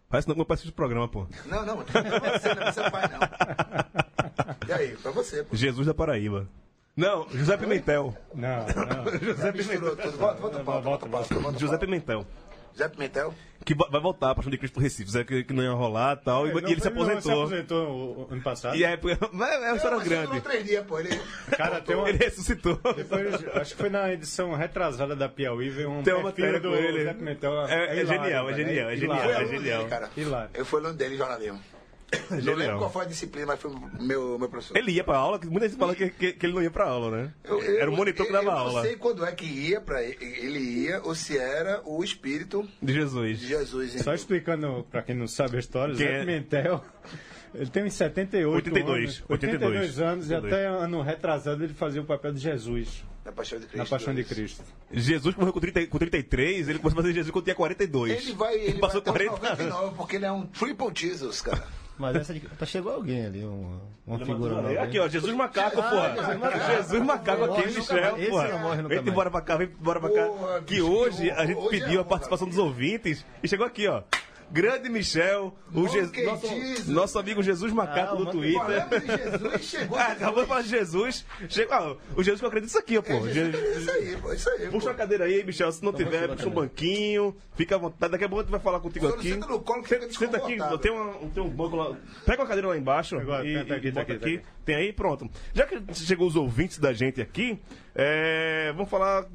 Parece não que eu participo do programa, pô. Não, não, não é você, não é seu pai, não. E aí, pra você, pô. Jesus da Paraíba. Não, José Pimentel. Não, não. Já misturou tudo. Volta, volta, volta, José Pimentel. José Pimentel? Que va- vai voltar pra Paixão de Cristo do Recife. Zé que, que não ia rolar e tal. e, Não, ele se não, aposentou. se aposentou ano passado. E é, é uma história mas grande. três dias, pô. Ele... Cara, tem uma, Ele ressuscitou. depois, acho que foi na edição retrasada da Piauí, veio um Tem uma matéria do com ele. Zé Pimentel. É- é hilário, genial, é velho, genial, é genial, é genial. cara. Hilário. Eu fui aluno dele em jornalismo. Não lembro qual foi a disciplina, mas foi meu, meu professor. Ele ia pra aula, que muita gente fala que, que, que ele não ia pra aula, né? Eu- eu- Era o monitor que eu- dava eu aula. não sei quando é que ia pra ele, ele ia, ou se era o espírito De Jesus. de Jesus. Só explicando pra quem não sabe a história, Zé é? Pimentel, ele tem uns 78 82, anos, 82, 82 anos, e 82. até ano retrasado ele fazia o papel de Jesus Na Paixão de Cristo. na Paixão de Cristo. Jesus morreu com, 30, com 33, ele começou a fazer Jesus quando tinha 42. Ele vai, ele Passou vai até 40 os 99, porque ele é um triple Jesus, cara. Mas essa de... tá, chegou alguém ali, uma, uma figura nova. Aqui, ó, Jesus Macaco, Ah, porra. Jesus Macaco. Jesus Macaco Morre aqui, nunca Michel. Esse porra. não morre nunca Vem mais. embora pra cá, vem embora pra cá. Porra, que bicho, hoje a gente hoje é pediu a onda, participação dos ouvintes e chegou aqui, ó. Grande Michel, o Jesus, nosso, nosso amigo Jesus Macaco Ah, do Twitter. Jesus, chegou. Ah, acabou de falar de Jesus. Chegou, ah, o Jesus que eu acredito isso aqui, pô. É, Jesus- Jesus, Isso aí, pô, isso aí. Puxa pô. a cadeira aí, Michel. Se não tiver, aqui, puxa um banquinho. Fica à vontade. Daqui a pouco a gente vai falar contigo aqui. senta no colo que Senta- fica Senta aqui, tem, uma, tem um banco lá. Pega uma cadeira lá embaixo Agora, e, tá aqui, e tá bota aqui, tá aqui. aqui. Tem aí, pronto. Já que chegou os ouvintes da gente aqui, é, vamos falar.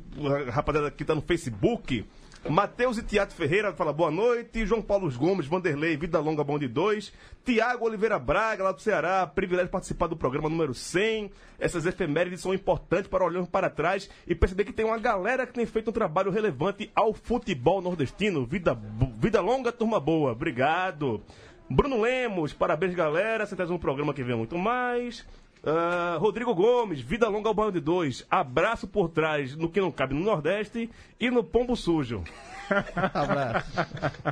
Rapaziada aqui tá no Facebook. Matheus e Tiago Ferreira fala boa noite. João Paulo Gomes, Vanderlei, Vida Longa Bom de 2. Tiago Oliveira Braga, lá do Ceará. Privilégio participar do programa número 100. Essas efemérides são importantes para olharmos para trás e perceber que tem uma galera que tem feito um trabalho relevante ao futebol nordestino. Vida, vida longa, turma boa. Obrigado. Bruno Lemos, parabéns galera. Você traz um programa que vem muito mais. Ah, Rodrigo Gomes, vida longa ao banho de dois. Abraço por trás no que não cabe no Nordeste e no Pombo Sujo. Abraço.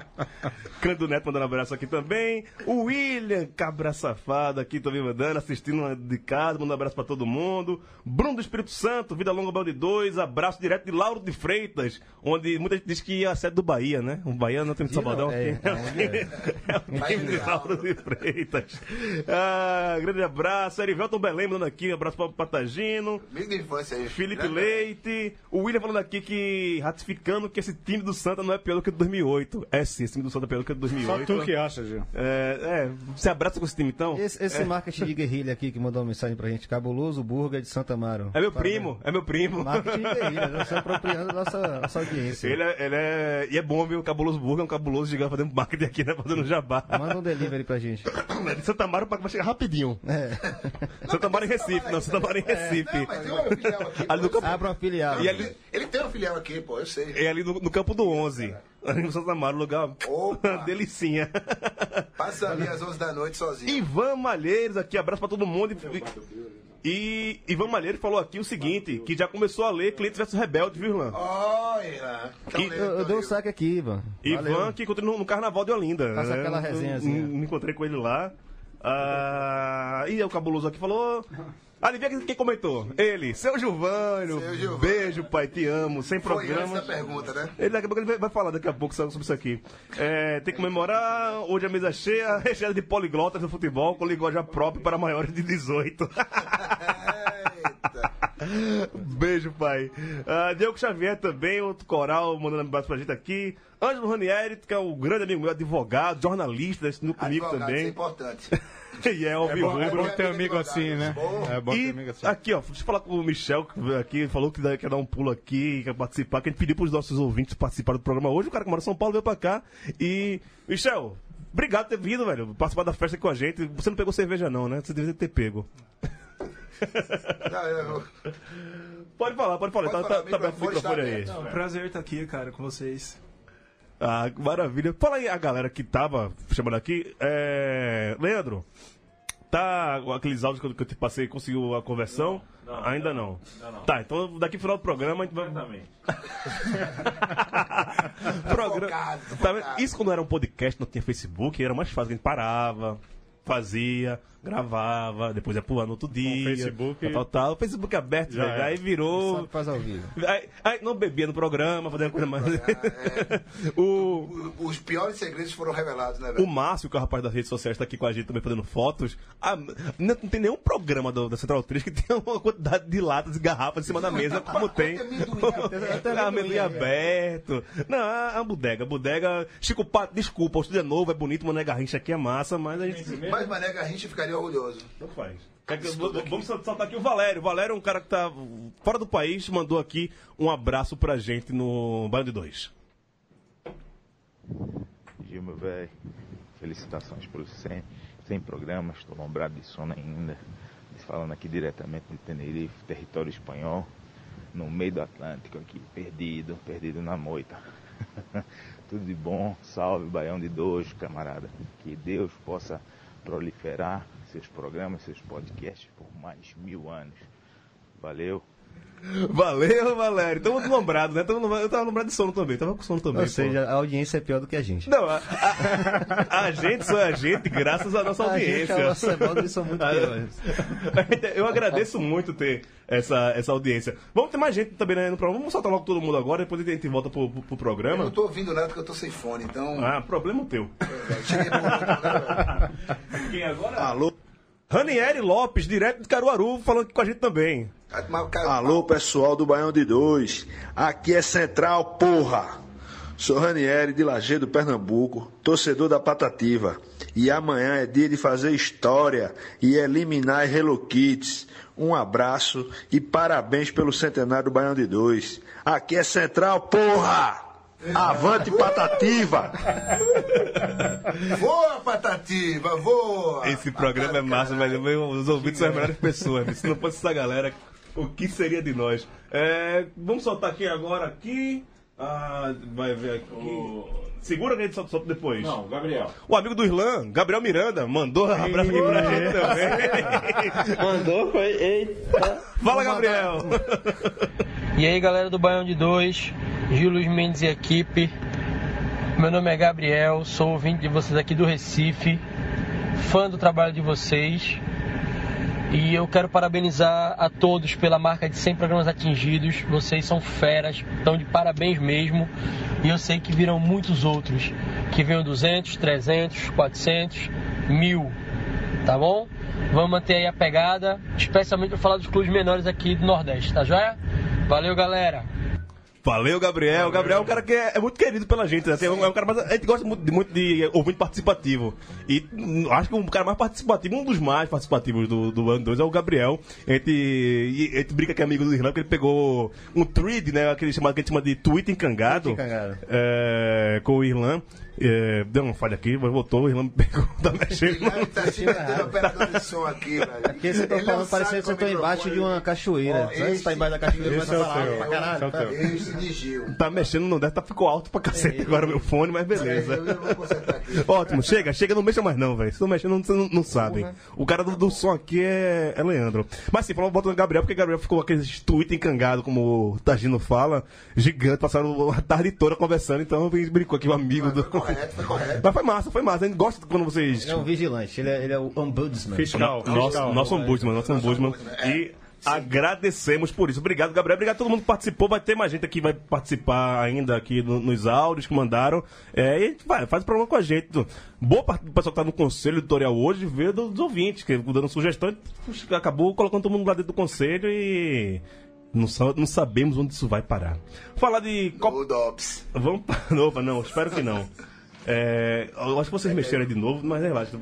Cândido Neto mandando abraço aqui também. O William, cabra safado aqui também mandando, assistindo de casa, mandando abraço pra todo mundo. Bruno do Espírito Santo, Vida Longa Bel de Dois, abraço direto de Lauro de Freitas, onde muita gente diz que ia a sede do Bahia, né? O Bahia não tem de Salvador. é, É, o time de Lauro de Freitas. Ah, grande abraço. Erivelton Belém mandando aqui, um abraço pra Patagino. Amigo de infância aí. Felipe Grande- Leite, o William falando aqui que ratificando que esse time do Santa não é pior do que o de 2008. É sim, esse time do Santa é pior do que o de Só 2008. tu que acha, Gil. É, é, você abraça com esse time então? Esse, esse marketing de guerrilha aqui que mandou uma mensagem pra gente, Cabuloso Burger de Santa Amaro. É meu Parabéns. primo, é meu primo. Marketing de guerrilha, nós estamos apropriando da nossa, nossa audiência. Ele é, ele é. E é bom, viu? O Cabuloso Burger é um cabuloso gigante fazendo marketing aqui, né? Fazendo jabá. Manda um delivery pra gente. De Santa Amaro o vai chegar rapidinho. É. Santa Amaro em Recife, não, Santa Amaro em Recife. Não, mas tem uma filial aqui. Ali no campo- Abra uma filial. E ali- ele, tem uma filial aqui, pô, eu sei. É ali no, no campo do 11. Ali no Santa Amaro, lugar. Opa! Delicinha. Passa ali às 11 da noite sozinho. Ivan Malheiros aqui, abraço pra todo mundo. E, Ivan Malheiros falou aqui o seguinte: que já começou a ler Clientes vs Rebelde, viu, Irlan? Olha! Lembra, Eu, eu dei um saque aqui, Ivan. Ivan, Valeu. que encontrei no, no Carnaval de Olinda. Faça né? aquela Eu- resenhazinha. Me encontrei com ele lá. Ah, e o cabuloso aqui falou. Adivinha quem- quem comentou? Ele, seu Gilvânio. Seu Gilvânio. Beijo, pai, te amo. Sem Foi programa. da pergunta, né? Ele daqui a pouco ele vai- falar daqui a pouco sobre isso aqui. É, tem que comemorar hoje a mesa cheia, recheada de poliglotas no futebol, com linguagem própria para maiores de 18. Eita. Beijo, pai. Ah, Diego Xavier também, outro coral, mandando um abraço pra gente aqui. Ângelo Ranieri, que é o grande amigo meu, advogado, jornalista, assistindo comigo Advogado, isso é também. importante. e é ao É vivo. bom, é bom Rubro. ter amigo assim, né? É bom ter amigo E assim. aqui, ó, deixa eu falar com o Michel, que veio aqui, falou que quer dar um pulo aqui, quer participar, que a gente pediu pros nossos ouvintes participarem do programa hoje. O cara que mora em São Paulo veio pra cá. E, Michel, obrigado por ter vindo, velho, participar da festa com a gente. Você não pegou cerveja, não, né? Você deveria ter pego. Não, eu- Pode falar, pode falar. Pode tá, falar, tá, tá aberto o microfone aí. um prazer estar aqui, cara, com vocês. Ah, maravilha. Fala aí a galera que tava chamando aqui. É... Leandro, tá aqueles áudios que eu, que eu te passei, conseguiu a conversão? Ainda não. Tá, então daqui no final do programa a gente vai. Programa... Focado, Tá. Isso quando era um podcast, não tinha Facebook, era mais fácil. A gente parava, fazia, gravava, depois ia pro ano outro dia. Facebook- Tal, tal. O Facebook aberto, Já velho. era. Aí virou. Sabe faz ao vivo. Aí, aí não bebia no programa, fazia coisa mais. o, o- Os piores segredos foram revelados, né, o velho? Márcio, que é o rapaz das redes sociais, tá aqui com a gente também fazendo fotos. Ah, não, tem nenhum programa do- da Central 3 que tenha uma quantidade de latas e garrafas em cima da mesa, como tem. Amendoim aberto. Não, é uma bodega. Bodega. Chico Pato, desculpa, o estúdio é novo, é bonito, Mané Garrincha aqui é massa, mas a gente. Mas Mané Garrincha ficaria orgulhoso. Não faz. Vamos saltar aqui o Valério. O Valério é um cara que tá fora do país, mandou aqui um abraço pra gente no Band 2. Gil, meu velho, felicitações pelos 100, 100 programas, estou lombrado de sono ainda. Falando aqui diretamente de Tenerife, território espanhol, no meio do Atlântico aqui, perdido, perdido na moita. Tudo de bom, salve Baião de Dois, camarada. Que Deus possa proliferar seus programas, seus podcasts por mais mil anos. Valeu. Valeu, Valério. Tamo lombrado, né? Tamo, eu tava lombrado de sono também. Tava com sono também. Ou pô. seja, a audiência é pior do que a gente. Não, a, a- a gente só é a gente graças à nossa A gente, audiência. a nossa voz, são muito piores. Eu agradeço muito ter essa, essa audiência. Vamos ter mais gente também né, no programa. Vamos soltar logo todo mundo agora, depois a gente volta pro, pro, pro Eu programa. não tô ouvindo nada porque eu tô sem fone, então. Ah, problema teu. Cheguei por último, né? Quem agora? Alô, Ranieri Lopes, direto de Caruaru, falando aqui com a gente também. Alô pessoal do Baião de Dois. Aqui é Central, porra. Sou Ranieri de Lagedo, Pernambuco, torcedor da Patativa. E amanhã é dia de fazer história e eliminar as Hello Kids. Um abraço e parabéns pelo centenário do Baião de Dois. Aqui é Central, porra! Avante Patativa! Voa, Patativa, voa! Esse programa é massa, velho. Meu, Os ouvintes são as melhores pessoas. Se não fosse essa galera, o que seria de nós? É, vamos soltar aqui agora aqui. Ah, vai ver aqui. Segura que a gente solta, solta depois. Não, Gabriel. O amigo do Irlan, Gabriel Miranda, mandou um abraço aqui pra gente também. Mandou, foi. Eita. Fala, Gabriel. E aí galera do Baião de 2, Gil Luiz Mendes e equipe. Meu nome é Gabriel, sou ouvinte de vocês aqui do Recife, fã do trabalho de vocês. E eu quero parabenizar a todos pela marca de 100 programas atingidos. Vocês são feras, estão de parabéns mesmo. E eu sei que virão muitos outros, que venham 200, 300, 400, mil, tá bom? Vamos manter aí a pegada, especialmente para falar dos clubes menores aqui do Nordeste, tá joia? Valeu, galera! Valeu, Gabriel. O Gabriel é um cara que é, é muito querido pela gente. Né? Assim, é um, é um cara mais, a gente gosta muito de, muito de ouvinte participativo. E hum, acho que um cara mais participativo, um dos mais participativos do, do ano 2 é o Gabriel. A gente, e a gente brinca que é amigo do Irlanda, porque ele pegou um thread, né? Aquele chamado, que a gente chama de tweet encangado. encangado. é, com o Irlan. É, deu uma falha aqui, mas voltou, o Irlan pegou, tá mexendo. Ele tá se metendo operador de som aqui, velho. Porque você tá falando, parecendo que você tá embaixo de uma cachoeira. Ó? Você tá embaixo da cachoeira, esse começa é a o falar teu, alto pra caralho. esse é o tá? de Gil. Tá mexendo, não deve, tá, ficou alto pra cacete agora meu fone, mas beleza. Eu vou consertar aqui. Ótimo, chega, chega, não mexa mais não, velho. Se não mexer, não, você não, não sabe. O cara do, do som aqui é, é Leandro. Mas sim, falando botando Gabriel, porque Gabriel ficou aqueles tweet encangado, como o Tagino fala, gigante, passaram a tarde toda conversando, então gente brincou aqui, o amigo do. Foi correto, foi correto. Mas foi massa, foi massa. A gente gosta quando vocês. Ele é um vigilante, ele é, ele é o ombudsman. Fiscal. Nosso, fiscal. nosso ombudsman, nosso ombudsman. E agradecemos por isso. Obrigado, Gabriel. Obrigado a todo mundo que participou. Vai ter mais gente aqui que vai participar ainda aqui no- nos áudios que mandaram. É, e vai, faz o programa com a gente. Boa parte do pessoal que tá no conselho editorial hoje veio do- dos ouvintes, que dando sugestões. puxa, Acabou colocando todo mundo lá dentro do conselho e. Não, não sabemos onde isso vai parar. Falar de Copa. O Dobbs. Vamos para nova, não, espero que não. É, eu acho que vocês mexeram aí de novo, mas relaxa.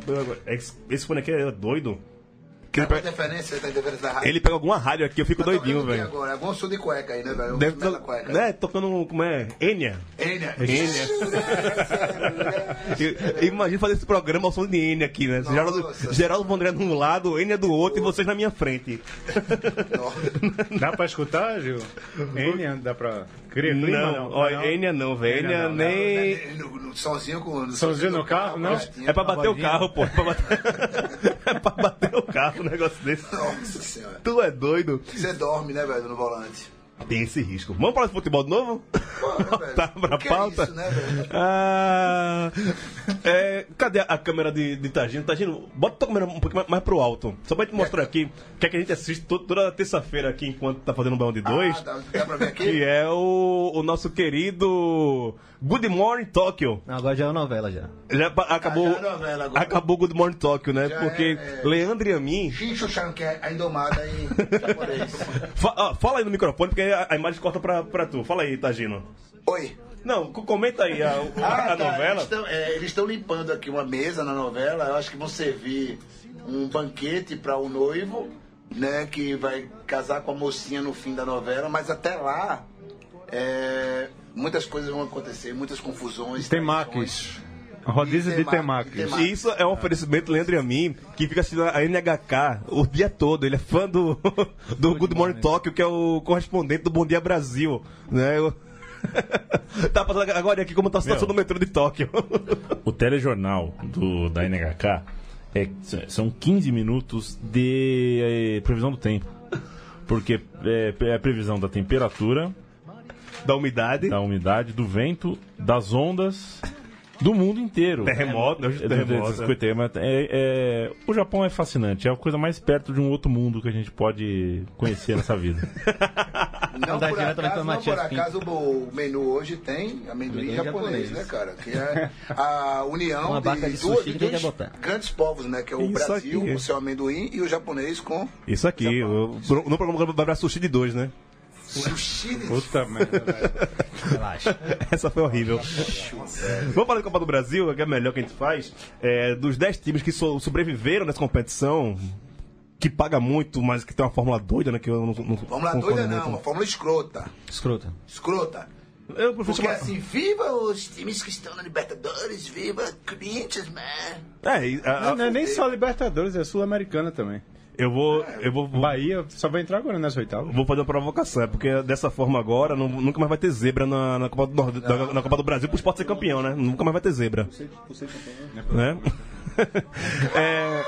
Esse esse fone aqui é doido. Que ele, pega, interferência, tá interferência da rádio. ele pega alguma rádio aqui, eu fico Tá doidinho, velho. agora? É algum som de cueca aí, né, velho? Deve to... cueca. né, tocando, como é? Enya. Enya. Enya. Imagina fazer esse programa ao som de Enya aqui, né? Geraldo, Nossa. Geraldo Vandré de um lado, Enya do outro e vocês na minha frente. Dá pra escutar, Gil? Enya, dá pra... Cria clima, Não, Não? Enya não, velho. Enya nem. Sozinho com. No Sozinho no carro, não? É pra bater o carro, pô. É pra bater, é pra bater o carro, um negócio desse. Nossa senhora. Tu é doido? Você dorme, né, velho, no volante. Tem esse risco. Vamos falar de futebol de novo? tá pra é pauta? isso, né? Ah, é, cadê a câmera de, de Tagino? Tagino, bota a câmera um pouquinho mais, mais pro alto. Só pra gente mostrar aqui o que é que a gente assiste to- toda terça-feira aqui enquanto tá fazendo o Baião de Dois. Ah, dá, dá pra ver aqui? que é o, o nosso querido Good Morning Tokyo. Não, agora já é uma novela já. Já acabou, Ah, já é novela agora. acabou Good Morning Tokyo, né? Já Porque é, é. Leandro e a mim. Shin-Chan, que é a indomada em japonês. Fa- fala aí no microfone, porque a, a imagem corta pra, pra tu. Fala aí, Tagino. Oi. Não, co- comenta aí a, o- a Ah, tá, novela. Eles estão, é, eles estão limpando aqui uma mesa na novela. Eu acho que vão servir um banquete para o noivo, né? Que vai casar com a mocinha no fim da novela. Mas até lá, é, muitas coisas vão acontecer, muitas confusões. Temakis. Rodízio de temakis. temaki. E isso é um oferecimento Leandro e a mim, que fica assistindo a NHK o dia todo. Ele é fã do, do Good Morning Tokyo, que é o correspondente do Bom Dia Brasil. Né? Eu- tá passando agora aqui como tá a situação Meu. do metrô de Tóquio. O telejornal do, da NHK é, são 15 minutos de eh, previsão do tempo. Porque é, é a previsão da temperatura, da umidade, da umidade, do vento, das ondas do mundo inteiro. Terremoto, né? É, Terremoto, essas coisas, mas é- é- o Japão é fascinante, é a coisa mais perto de um outro mundo que a gente pode conhecer nessa vida. Não por acaso, não por acaso o menu hoje tem amendoim Amendoim japonês, japonês. né, cara? Que é a união Uma de duas- quem dois grandes povos, né? Que é o Isso Brasil, aqui. o seu amendoim, e o japonês com Isso aqui, o- no programa vai sushi de dois, né? Sushi de Puta merda. Relaxa. Essa foi horrível. Vamos falar da Copa do Brasil, que é a melhor que a gente faz. É, dos 10 times que so- sobreviveram nessa competição, que paga muito, mas que tem uma fórmula doida, né? Que eu não, não Fórmula doida muito. não, uma fórmula escrota. Escrota. Escrota. Eu prefiro Porque chamar... assim, viva os times que estão na Libertadores, viva Corinthians, man. É, a- a- Não, não é nem só Libertadores, é Sul-Americana também. Eu vou. Eu vou, vou, Bahia só vai entrar agora nas oitavas. vou fazer uma provocação, é porque dessa forma agora não- nunca mais vai ter zebra na, na, Copa, do Nord- na Copa do Brasil pro esporte ser campeão, né? Nunca mais vai ter zebra. Né? é,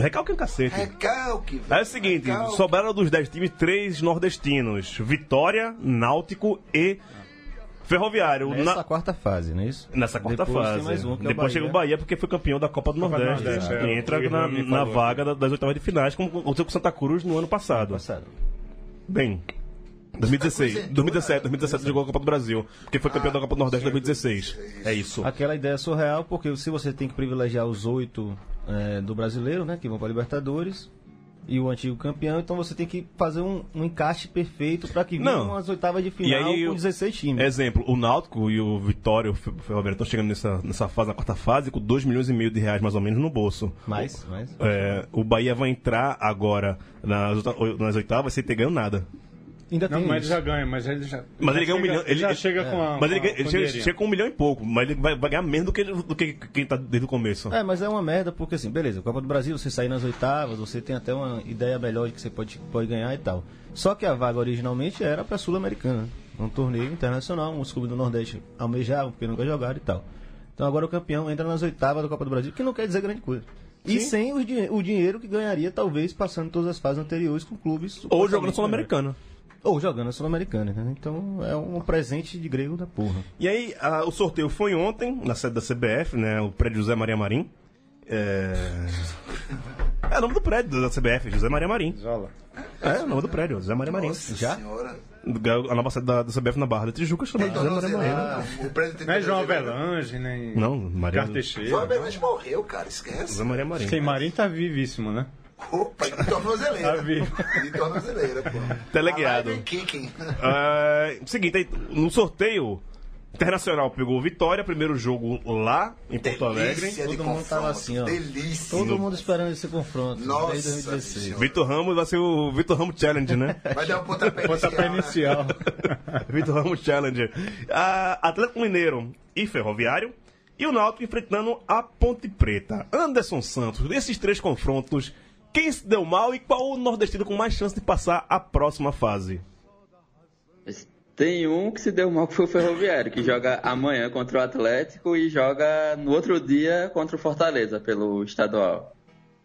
recalque um cacete. Recalque, velho. É o seguinte, Recalque. sobraram dos 10 times três nordestinos: Vitória, Náutico e Ferroviário. Nessa Na- quarta fase, não é isso? Nessa quarta Depois fase. tem mais um, que é o Depois Bahia. chega o Bahia porque foi campeão da Copa do Copa Nordeste. Nordeste, é. e entra na, na vaga da- das oitavas de finais, como aconteceu com Santa Cruz no ano passado. Passado. Bem. 2016, Cruz entrou, 2017, né? 2017 jogou a Copa do Brasil, porque foi campeão da Copa do Nordeste em 2016. É isso. Aquela ideia surreal, porque se você tem que privilegiar os oito é, do brasileiro, né? Que vão para Libertadores. E o antigo campeão, então você tem que fazer um, um encaixe perfeito para que venham as oitavas de final aí, com o- 16 times. Exemplo, o Náutico e o Vitória, o Fe- o Ferroviário estão chegando nessa, nessa fase, na quarta fase, com 2 milhões e meio de reais mais ou menos no bolso. Mais, mais. É, o Bahia vai entrar agora nas, nas oitavas sem ter ganho nada. Ainda Não, tem mas ele isso. já ganha, mas ele já. Mas já ele ganha um milhão. Ele já ele- chega com a. Mas ele, com a- ganha- ele com chega, chega com um milhão e pouco, mas ele vai, vai ganhar menos do que, do que quem tá desde o começo. É, mas é uma merda, porque assim, beleza, Copa do Brasil, você sair nas oitavas, você tem até uma ideia melhor de que você pode, pode ganhar e tal. Só que a vaga originalmente era pra Sul-Americana, um torneio internacional, os clubes do Nordeste almejavam, porque nunca jogaram e tal. Então agora o campeão entra nas oitavas da Copa do Brasil, que não quer dizer grande coisa. E sem o, o dinheiro que ganharia, talvez, passando todas as fases anteriores com clubes. Ou jogando Sul-Americana. Ou jogando a Sul-Americana, né? Então é um presente de grego da porra. E aí, a- o sorteio foi ontem, na sede da CBF, né? O prédio José Maria Marim. É... é o nome do prédio da CBF, José Maria Marim. Zola. É, o nome do prédio, José Maria Marim. Nossa Já? senhora. A nova sede da, da CBF na Barra da Tijuca chama Tem José Maria Marim. tornozeleira. O prédio tem Não é João. Avelange, nem. Não, Maria... João Avelange morreu, cara, esquece. José Maria Marim. Quem Marim tá vivíssimo, né? Opa, de tornozeleira. De tornozeleira, pô. Teleguiado. É, seguinte, no sorteio, Internacional pegou Vitória, primeiro jogo lá em Porto Alegre. Delícia de Todo mundo tava assim, ó. Delícia. Todo mundo esperando esse confronto Nossa desde 2016. Senhora. Vitor Ramos vai ser o Vitor Ramos Challenge, né? Vai dar um pontapé Pontapé inicial, né? inicial. Vitor Ramos Challenge. Ah, Atlético Mineiro e Ferroviário. E o Náutico enfrentando a Ponte Preta. Anderson Santos, desses três confrontos, quem se deu mal e qual o nordestino com mais chance de passar a próxima fase? Tem um que se deu mal que foi o Ferroviário, que joga amanhã contra o Atlético e joga no outro dia contra o Fortaleza pelo estadual.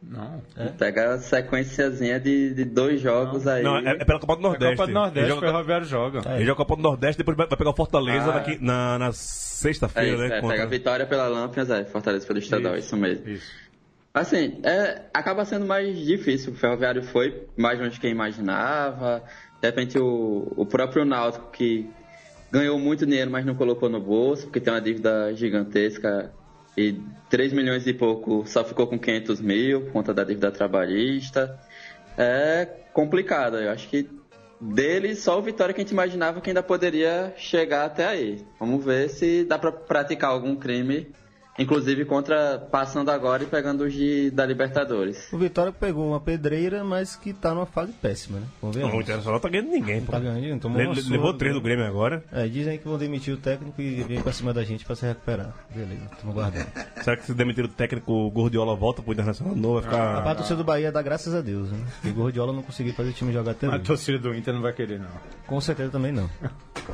Não. Pega a sequenciazinha de, de dois jogos aí. Não, é, é pela Copa do É Nordeste. Copa do Nordeste, Ele o joga, Ferroviário joga. ele joga a Copa do Nordeste, depois vai pegar o Fortaleza Ah. daqui- na, na É sexta-feira, isso, né? é, contra- pega a vitória pela Lampions, é, Fortaleza pelo estadual, isso, mesmo. Isso. Assim, é, acaba sendo mais difícil. O Ferroviário foi mais longe que imaginava. De repente, o, o próprio Náutico, que ganhou muito dinheiro, mas não colocou no bolso, porque tem uma dívida gigantesca. E 3 milhões e pouco só ficou com 500 mil por conta da dívida trabalhista. É complicado. Eu acho que dele, só o Vitória que a gente imaginava que ainda poderia chegar até aí. Vamos ver se dá pra praticar algum crime, inclusive contra passando agora e pegando os de, da Libertadores. O Vitória pegou uma pedreira, mas que tá numa fase péssima, né? Vamos ver. Não, o Internacional tá ganhando ninguém, pô. Tá ganhando, tomou Le- levou três do Grêmio agora. É, dizem que vão demitir o técnico e vir pra cima da gente pra se recuperar. Beleza, estamos guardando. Será que se demitir o técnico, o Gordiola volta pro Internacional de novo? Vai A ficar. parte do do Bahia dá graças a Deus, né? Porque Gordiola não conseguiu fazer o time jogar até A torcida do Inter não vai querer, não. Com certeza também não.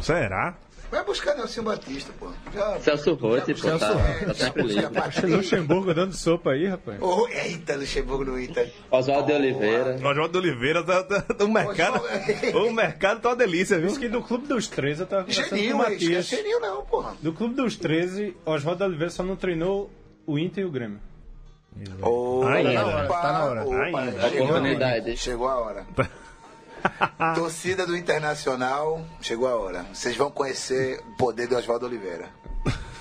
Será? Vai buscar Nelson Batista, pô. Já, Celso Rotti, pô, Celso tá, Rotti, tá sempre livre. Luxemburgo dando sopa aí, rapaz. Oh, eita, Luxemburgo no Inter. Oswaldo de Oliveira. Oswaldo de Oliveira tá, tá, tá- o mercado. Oswaldo- o mercado tá uma delícia, viu? Diz que do Clube dos 13, eu tava conversando com o Matias. Geninho não, porra. Do Clube dos 13, Oswaldo de Oliveira só não treinou o Inter e o Grêmio. Opa, Ainda. opa, Tá na hora. opa, Ainda. chegou, Oportunidade. chegou a hora. Torcida do Internacional, chegou a hora. Vocês vão conhecer o poder do Oswaldo Oliveira.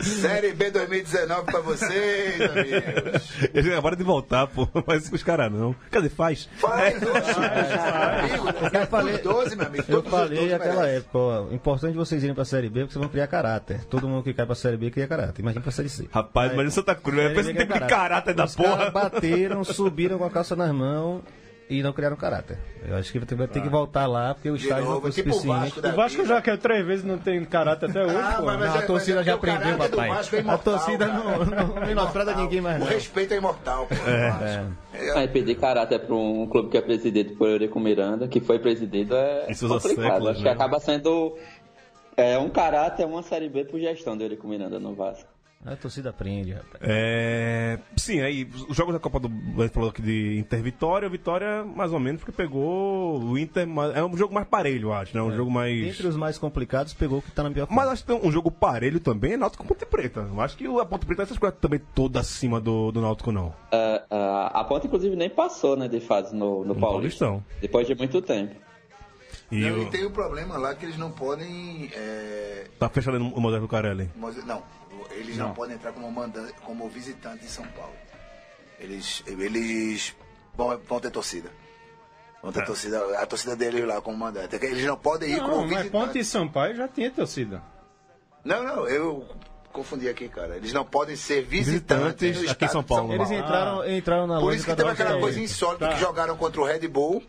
Série B 2019 pra vocês, amigos. Eles acabaram de voltar, pô. Mas os caras não. Quer dizer, faz. Faz, amigo. Eu falei- Os 12, meu amigo. Eu falei 12 naquela época, ó, importante vocês irem pra Série B porque vocês vão criar caráter. Todo mundo que cai pra Série B cria caráter. Imagina pra Série C. Rapaz, mas em Santa Cruz, Série pensa B em ter cria que caráter da Os caras porra. bateram, subiram com a calça nas mãos e não criaram caráter. Eu acho que vai ter, que voltar lá, porque o estádio não foi tipo o suficiente. Vasco da O Vasco já quer três vezes não tem caráter até hoje, Ah, pô. mas- mas Não, a é- torcida mas é já aprendeu, papai. Vasco é A imortal, torcida cara. não, não É menospreza imortal. ninguém mais O não. respeito é imortal, pô. É. Aí pedir caráter para um clube que é presidido por Eurico Miranda, que foi presidido, é Isso usa complicado. séculos, Acho que né? acaba sendo é, um caráter, uma série B por gestão do Eurico Miranda no Vasco. A torcida aprende, rapaz. É, sim, aí os jogos da Copa do a gente falou aqui de Inter Vitória, Vitória mais ou menos porque pegou o Inter, é um jogo mais parelho, eu acho, né? Um jogo mais Entre os mais complicados, pegou o que tá na pior Mas acho que um jogo parelho também é Náutico com Ponte Preta. Eu acho que o- a Ponte Preta essas coisas também toda acima do, do Náutico não. É, a, a ponta, inclusive, nem passou né, de fase no, no, No Paulista. Paulistão. Depois de muito tempo. E Não, o- e tem o problema lá que eles não podem. é, tá fechado o Moderno Carelli. Mose- Não, eles não, Não. podem entrar como, mandante, como visitante em São Paulo. Eles, eles vão, vão ter torcida. Vão ter É. torcida, a torcida deles lá como mandante. Eles não podem ir Não, como mas visitante. Ponte e Sampaio já tinha torcida. Não, não, eu confundi aqui, cara. Eles não podem ser visitantes, Visitantes aqui em São de Paulo. Eles entraram, entraram na Por isso que teve um aquela coisa um. insólita Tá. que jogaram contra o Red Bull.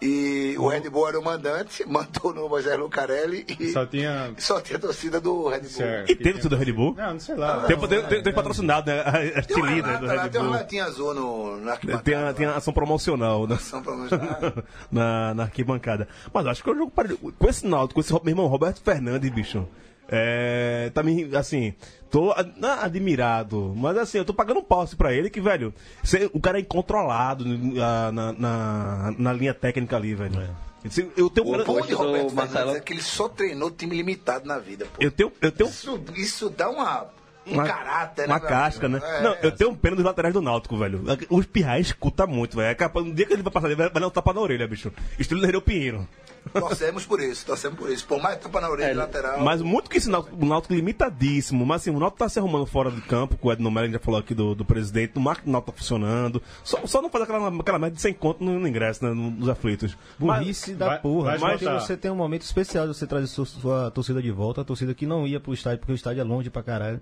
E o Red Bull era o mandante, mandou no Moisés Lucarelli e Só tinha. só tinha torcida do Red Bull. Certo. E tem torcida do Red Bull? Não, não sei lá. Tem, tem, tem, tem patrocinado, né? A, a Tem uma líder do Red tem uma Bull. latinha azul no, na arquibancada. Tem a, tem a ação promocional né? Ação promocional. na, na arquibancada. Mas acho que é um jogo parelho. Com esse Náutico, com esse meu irmão Roberto Fernandes, bicho. É, tá me, assim, tô é admirado, mas assim, eu tô pagando um pau pra ele que, velho, cê- o cara é incontrolado na, na, na, na linha técnica ali, velho. Assim, Eu tenho, O bom de Roberto Marcelo- é que ele só treinou time limitado na vida, pô. eu tenho, eu tenho Isso, isso dá uma, um uma, caráter, uma né? meu casca, né? É, não, eu tenho pena dos laterais do Náutico, velho. Os pirrais escuta muito, velho. É capaz, no dia que ele vai passar, ele vai, vai dar um tapa na orelha, bicho. Estilo Nereu Pinheiro. Torcemos por isso, torcemos por isso. Por mais tapa na orelha É, lateral. Mas muito que esse Náutico, o Náutico limitadíssimo. Mas assim, o Náutico tá se arrumando fora de campo, com o Edno Mello já falou aqui do, do presidente, o marketing do Náutico tá funcionando. Só, só não faz aquela, aquela média de 100 conto no, no ingresso, né, nos aflitos. Burrice da vai- porra. vai Mas você tem um momento especial de você trazer sua, sua torcida de volta, a torcida que não ia pro estádio, porque o estádio é longe pra caralho.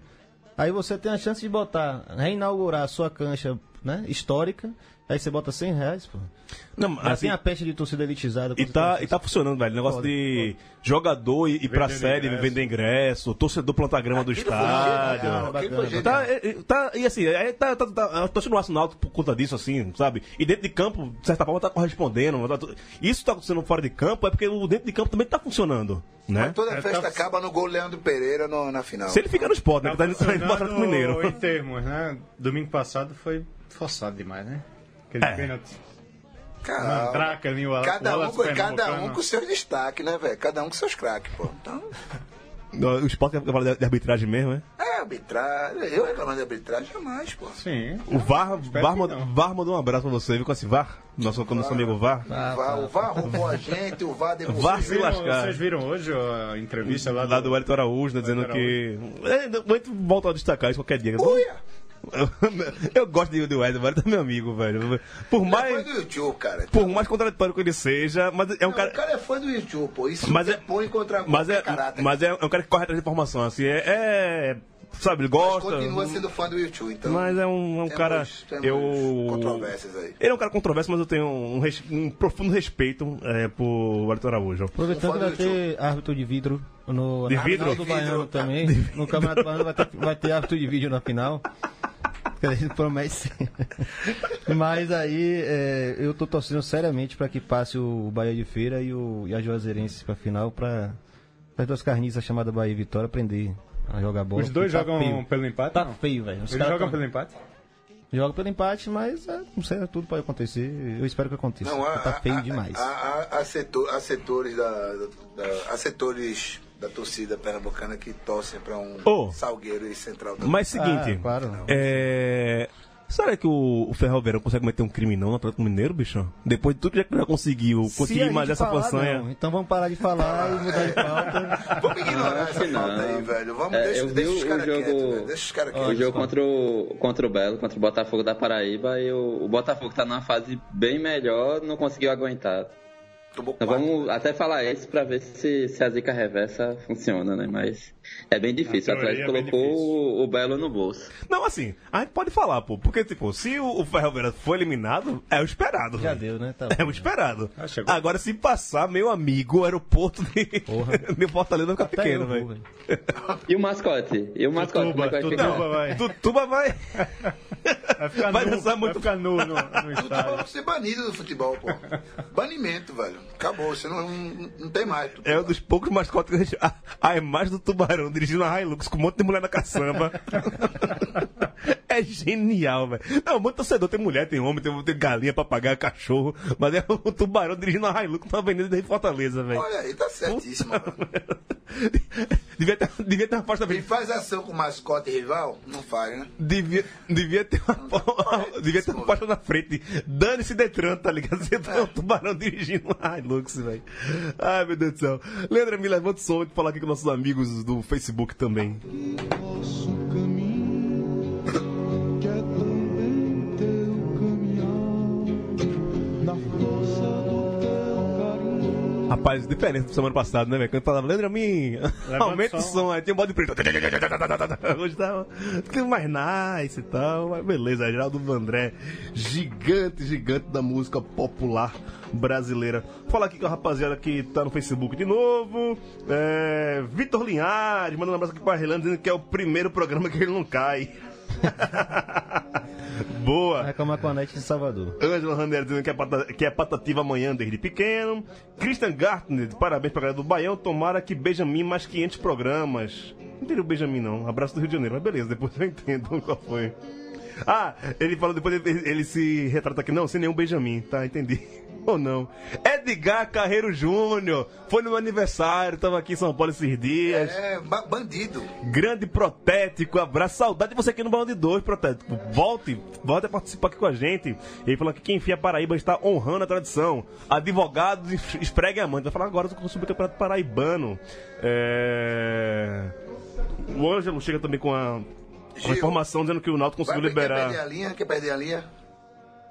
Aí você tem a chance de botar, reinaugurar a sua cancha né, histórica, aí você bota 100 reais, pô. Não, Já assim, tem a peste de torcida elitizada. E tá, e tá funcionando, velho. Negócio Foda, de jogador e, e pra série ingresso. vender ingresso, torcedor plantar grama do estádio. genial, Bacana. Tá, tá, e assim, é, tá, tá, tá, a torcida do Arsenal por conta disso, assim, sabe? E dentro de campo, de certa forma, tá correspondendo. tá isso tá acontecendo fora de campo é porque o dentro de campo também tá funcionando, né? Mas toda a É, festa tá- acaba no gol Leandro Pereira no- na final. Se ele fica no esporte, né? Tá indo, tá indo pro Mineiro. em termos, né? Domingo passado foi forçado demais, né? Aquele É. pênalti. Mandraca ali, o Cada um, cada um com seus destaques, né, velho? Cada um com seus craques, pô. Então, O esporte que fala de de arbitragem mesmo, né? é arbitragem. Eu reclamando de arbitragem jamais, pô. Sim. O VAR, VAR. VAR mandou um abraço pra você, viu? Com esse VAR, nosso, com nosso amigo VAR. O VAR, o VAR roubou a gente, o VAR devolveu. VAR se lascar. vocês viram hoje a entrevista lá, Lá do Wellington Araújo, né, dizendo Wellington que. É, gente volta a destacar isso qualquer dia. Uia! Eu gosto de, de o Wellington é meu amigo, velho. Por Ele é fã mais, do YouTube, cara. por mais contraditório que ele seja, mas é um Não, cara. O cara é fã do YouTube, pô. Isso Mas é- põe contra Mas é, caráter. mas é, é um cara que corre atrás de informação, assim. É. é- sabe, ele gosta. Continua sendo fã do YouTube, então. Mas é um, é um cara. eu. controvérsias aí. Ele é um cara controverso, mas eu tenho um, res- um profundo respeito é, por Wellington Araújo. Aproveitando que vai ter árbitro de vidro no De na vidro? final do Baiano também. No Campeonato Baiano vai ter, vai ter árbitro de vídeo na final. Gente promete ser. Mas aí é, eu tô torcendo seriamente para que passe o Bahia de Feira e, o, e a Juazeirense pra final pra as duas carniças chamadas Bahia e Vitória aprender a jogar bola. Os dois tá jogam feio. pelo empate? Tá não? feio, velho. Os Eles caras jogam tão- pelo empate? Jogam pelo empate, mas é, não sei, tudo pode acontecer. Eu espero que aconteça. Não, há, porque tá feio há- demais. Há, há setores da, da- há setores da torcida pernambucana que torcem para um Ô. Salgueiro e Central também. Mas seguinte. Ah, claro, não. É. Será que o, o Ferroviário consegue meter um crime não no Atlético Mineiro, bicho? Depois de tudo que já conseguiu, Se conseguir mais essa falar, façanha. não. Então vamos parar de falar e mudar de pauta. Vamos ignorar essa não. aí, velho. Vamos, É, deixa, eu vi deixa os o caras jogo- quietos, velho. Deixa os caras O quietos. jogo contra o, contra o Belo, contra o Botafogo da Paraíba, e o, o Botafogo tá numa fase bem melhor, não conseguiu aguentar. Então vamos até falar isso pra ver se, se a zica reversa funciona, né? Mas é bem difícil. O Atlético é colocou o, o Belo no bolso. Não, assim, a gente pode falar, pô. Porque, tipo, se o, Ferroviário for eliminado, é o esperado. Já deu, né? Tá É o esperado. Ah, chegou. Agora, se passar, meu amigo, o aeroporto de, de Fortaleza vai ficar pequeno, eu vou, velho. E o mascote? E o mascote? como é que vai Tutuba ficar? vai. Tutuba vai. Vai ficar Vai nu, dançar muito- vai ficar nu no, no estádio. vai ser banido do futebol, pô. Banimento, velho. Acabou, você não, não, não tem mais. É um dos poucos mascotes que a gente. A, a imagem do tubarão dirigindo a Hilux com um monte de mulher na caçamba. é genial, velho. Não, muito torcedor tem mulher, tem homem, tem, tem galinha, papagaio, cachorro. Mas é o tubarão dirigindo a Hilux na avenida de Fortaleza, velho. Olha aí, tá certíssimo. devia, ter, devia ter uma faixa Quem faz ação com mascote rival, não faz, né? Devia, devia ter uma, devia ter uma faixa na frente. Dane-se Detran, tá ligado? Você tá um tubarão dirigindo uma Hilux, velho. Ai, meu Deus do céu. Leandro, me levanta o som de falar aqui com nossos amigos do Facebook também. Nosso caminho quer também teu caminhar na força. Rapaz, diferente do semana passada, né, velho? Quando eu falava, Leandro, a mim, aumenta o som. Aí tem um bode preto. Hoje tá ficando mais nice e tal. Mas beleza, Geraldo Vandré, gigante, gigante da música popular brasileira. Fala aqui com a rapaziada que tá no Facebook de novo. É, Vitor Linhares, mandando um abraço aqui pra Relando, dizendo que é o primeiro programa que ele não cai. Boa. Reclamar com a net de Salvador. Ângelo Rander dizendo que é, pata- que é patativa amanhã desde pequeno. Christian Gartner, parabéns pra galera do Baião. Tomara que Benjamin mais 500 programas. Não entendi o Benjamin não. Abraço do Rio de Janeiro. Mas beleza, depois eu entendo qual foi. Ah, ele falou depois, ele, ele se retrata aqui. Não, sem nenhum Benjamin, tá? Entendi. Ou não. Edgar Carreiro Júnior. Foi no meu aniversário, tava aqui em São Paulo esses dias. É, ba- bandido. Grande Protético, abraço, saudade de você aqui no Balão de Dois, Protético. Volte, volte a participar aqui com a gente. Ele falou que quem enfia Paraíba está honrando a tradição. Advogados es- espregue a mãe. Vai falar agora do subcampeonato paraibano. É... O Ângelo chega também com a, com a informação dizendo que o Náutico conseguiu quer liberar. perder a linha? Quer perder a linha?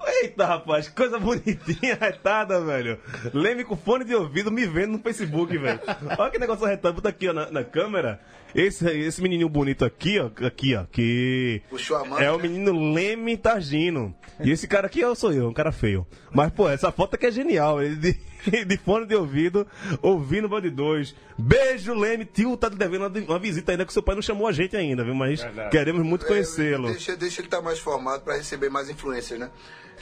Eita, rapaz, que coisa bonitinha, retada, velho. Leme com fone de ouvido me vendo no Facebook, velho. Olha que negócio retado, bota aqui ó, na, na câmera. Esse, esse menininho bonito aqui, ó, aqui, ó, que Puxou a mão. é o menino Leme Targino. E esse cara aqui eu sou eu, um cara feio. Mas, pô, essa foto aqui é genial. Ele de, de fone de ouvido, ouvindo o Band 2. Beijo, Leme. Tio tá devendo uma, uma visita ainda que seu pai não chamou a gente ainda, viu? Mas Verdade. queremos muito conhecê-lo. Deixa, deixa ele estar mais formado pra receber mais influências, né?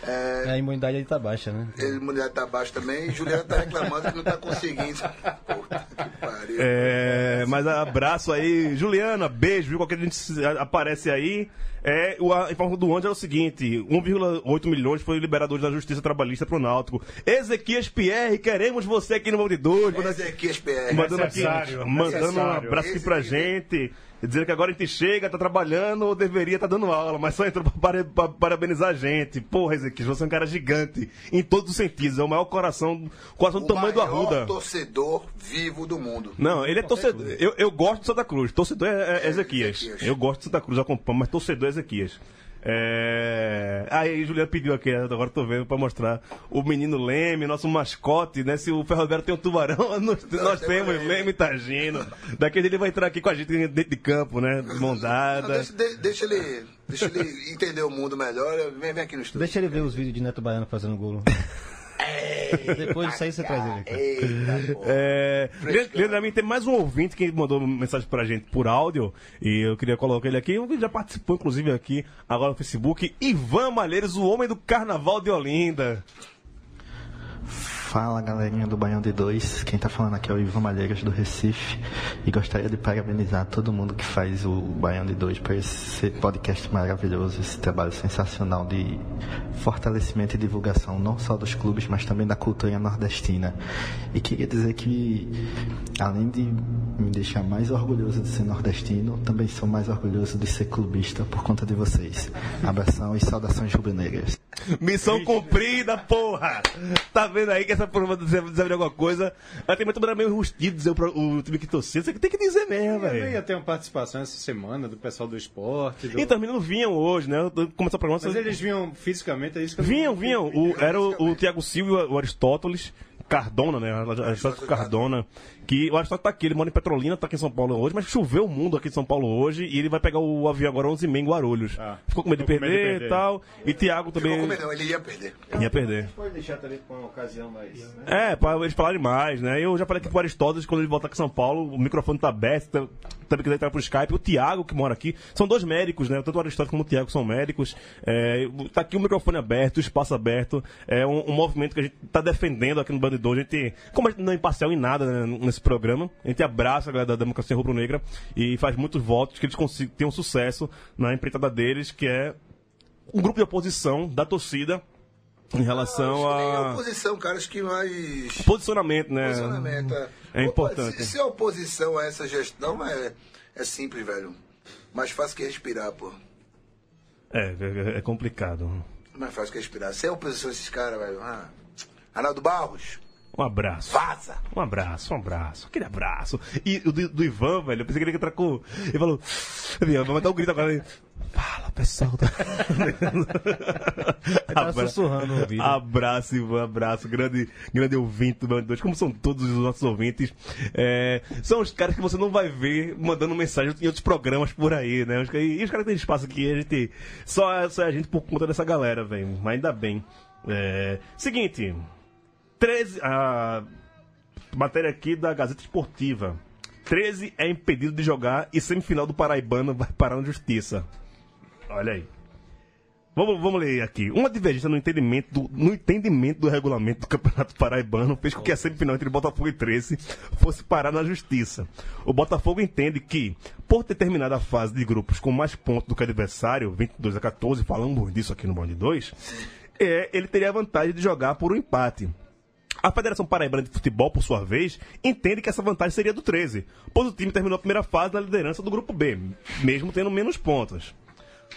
É, A imunidade aí tá baixa, né? ele, mulher tá abaixo também. E Juliana tá reclamando que não tá conseguindo. Puta que pariu. É, mas abraço aí, Juliana, beijo, viu? Qualquer gente aparece aí. É, o- a informação do Anjo é o seguinte: 1,8 milhões foi liberado hoje da Justiça Trabalhista pro Náutico. Ezequias Pierre, queremos você aqui no Balde 2. Ezequias PR. Mandando aqui, mandando um abraço aqui pra gente. Dizendo que agora a gente chega, tá trabalhando ou deveria estar dando aula, mas só entrou pra, para- pra parabenizar a gente. Porra, Ezequias, você é um cara gigante em todos os sentidos. É o maior coração, coração do o tamanho do maior Arruda. torcedor vivo do mundo. Não, ele é torcedor. Eu, eu gosto de Santa Cruz. Torcedor é, é Ezequias. Ezequias. Eu gosto de Santa Cruz, eu acompanho, mas torcedor é Ezequias. É... Aí, Juliana pediu aqui, agora tô vendo pra mostrar o menino Leme, nosso mascote, né? Se o Ferroviário tem um tubarão, nós, nós temos Leme e Tagino. Daqui ele vai entrar aqui com a gente dentro de campo, né? De mão Não, dada. deixa, de- deixa ele, deixa ele entender o mundo melhor. Vem, vem aqui no estúdio. Deixa ele ver os vídeos de Neto Baiano fazendo golo. Depois disso aí você traz ele aqui. Eita, porra. É. Leandro, a mim tem mais um ouvinte que mandou mensagem pra gente por áudio e eu queria colocar ele aqui. Ele já participou, inclusive, aqui agora no Facebook. Ivan Malheiros, o homem do carnaval de Olinda. Fala galerinha do Baião de Dois, quem tá falando aqui é o Ivan Malheiros do Recife e gostaria de parabenizar todo mundo que faz o Baião de Dois por esse podcast maravilhoso, esse trabalho sensacional de fortalecimento e divulgação não só dos clubes, mas também da cultura nordestina. E queria dizer que, além de me deixar mais orgulhoso de ser nordestino, também sou mais orgulhoso de ser clubista por conta de vocês. Abração e saudações rubro-negras. Missão cumprida, porra! Tá vendo aí que essa porra dizer, dizer alguma coisa? Ela tem muito meio rustido dizer o, o time que torceu. Você tem que dizer mesmo, Eu ia velho. ter uma participação essa semana do pessoal do esporte. do- Então, os meninos vinham hoje, né? Começou o programa. Mas eles vinham fisicamente, é isso que eu Vinham, vinham. O- era o, o Tiago Silva e o Aristóteles. Cardona, né? Aristóteles Cardona, que o Aristóteles tá aqui, ele mora em Petrolina, tá aqui em São Paulo hoje, mas choveu o mundo aqui em São Paulo hoje e ele vai pegar o avião agora 11 h em Guarulhos. Ficou com medo de ficou com medo de perder e tal. E Thiago também Ficou com medo, ele ia perder. ia perder. Pode deixar também com uma ocasião mais. Né? É, pra eles falarem mais, né? Eu já falei aqui com o Aristóteles, quando ele voltar aqui em São Paulo, o microfone tá aberto, tá- também quiser entrar pro Skype. O Thiago, que mora aqui, são dois médicos, né? Tanto o Aristóteles como o Thiago são médicos. É, tá aqui o microfone aberto, o espaço aberto. É um, um movimento que a gente tá defendendo aqui no Bandidor. A gente, como a gente não é imparcial em nada né, nesse programa, a gente abraça a galera da democracia rubro-negra e faz muitos votos que eles consigam, tenham sucesso na empreitada deles, que é um grupo de oposição da torcida em relação Nem a a oposição, cara, acho que mais. posicionamento, né? Posicionamento. É, É importante. Se, se a oposição a essa gestão é, é simples, velho. Mais fácil que respirar, pô. É, é, é complicado. Mais fácil que respirar. Se é oposição a esses caras, velho. Ah. Arnaldo Barros, Um abraço. vaza! Um abraço, um abraço. Aquele abraço. E o do, do Ivan, velho, eu pensei que ele ia entrar com. Ele falou. Ivan, vai dar um grito agora. Ele, Fala, pessoal. Ele tava sussurrando ouvido. Abraço, Ivan, abraço. Grande, grande ouvinte do Band 2, como são todos os nossos ouvintes. É, são os caras que você não vai ver mandando mensagem em outros programas por aí, né? E os caras que têm espaço aqui, a gente. Só, só é a gente por conta dessa galera, velho. Mas ainda bem. É, seguinte. 13. A matéria aqui da Gazeta Esportiva. 13 é impedido de jogar e semifinal do Paraibano vai parar na justiça. Olha aí. Vamos, vamos ler aqui. Uma divergência no entendimento, do, no entendimento do regulamento do Campeonato Paraibano fez com que a semifinal entre Botafogo e 13 fosse parar na justiça. O Botafogo entende que, por ter terminado a fase de grupos com mais pontos do que adversário, 22 a 14, falamos disso aqui no Bond 2, é, ele teria a vantagem de jogar por um empate. A Federação Paraibana de Futebol, por sua vez, entende que essa vantagem seria do 13, pois o time terminou a primeira fase na liderança do grupo B, mesmo tendo menos pontos.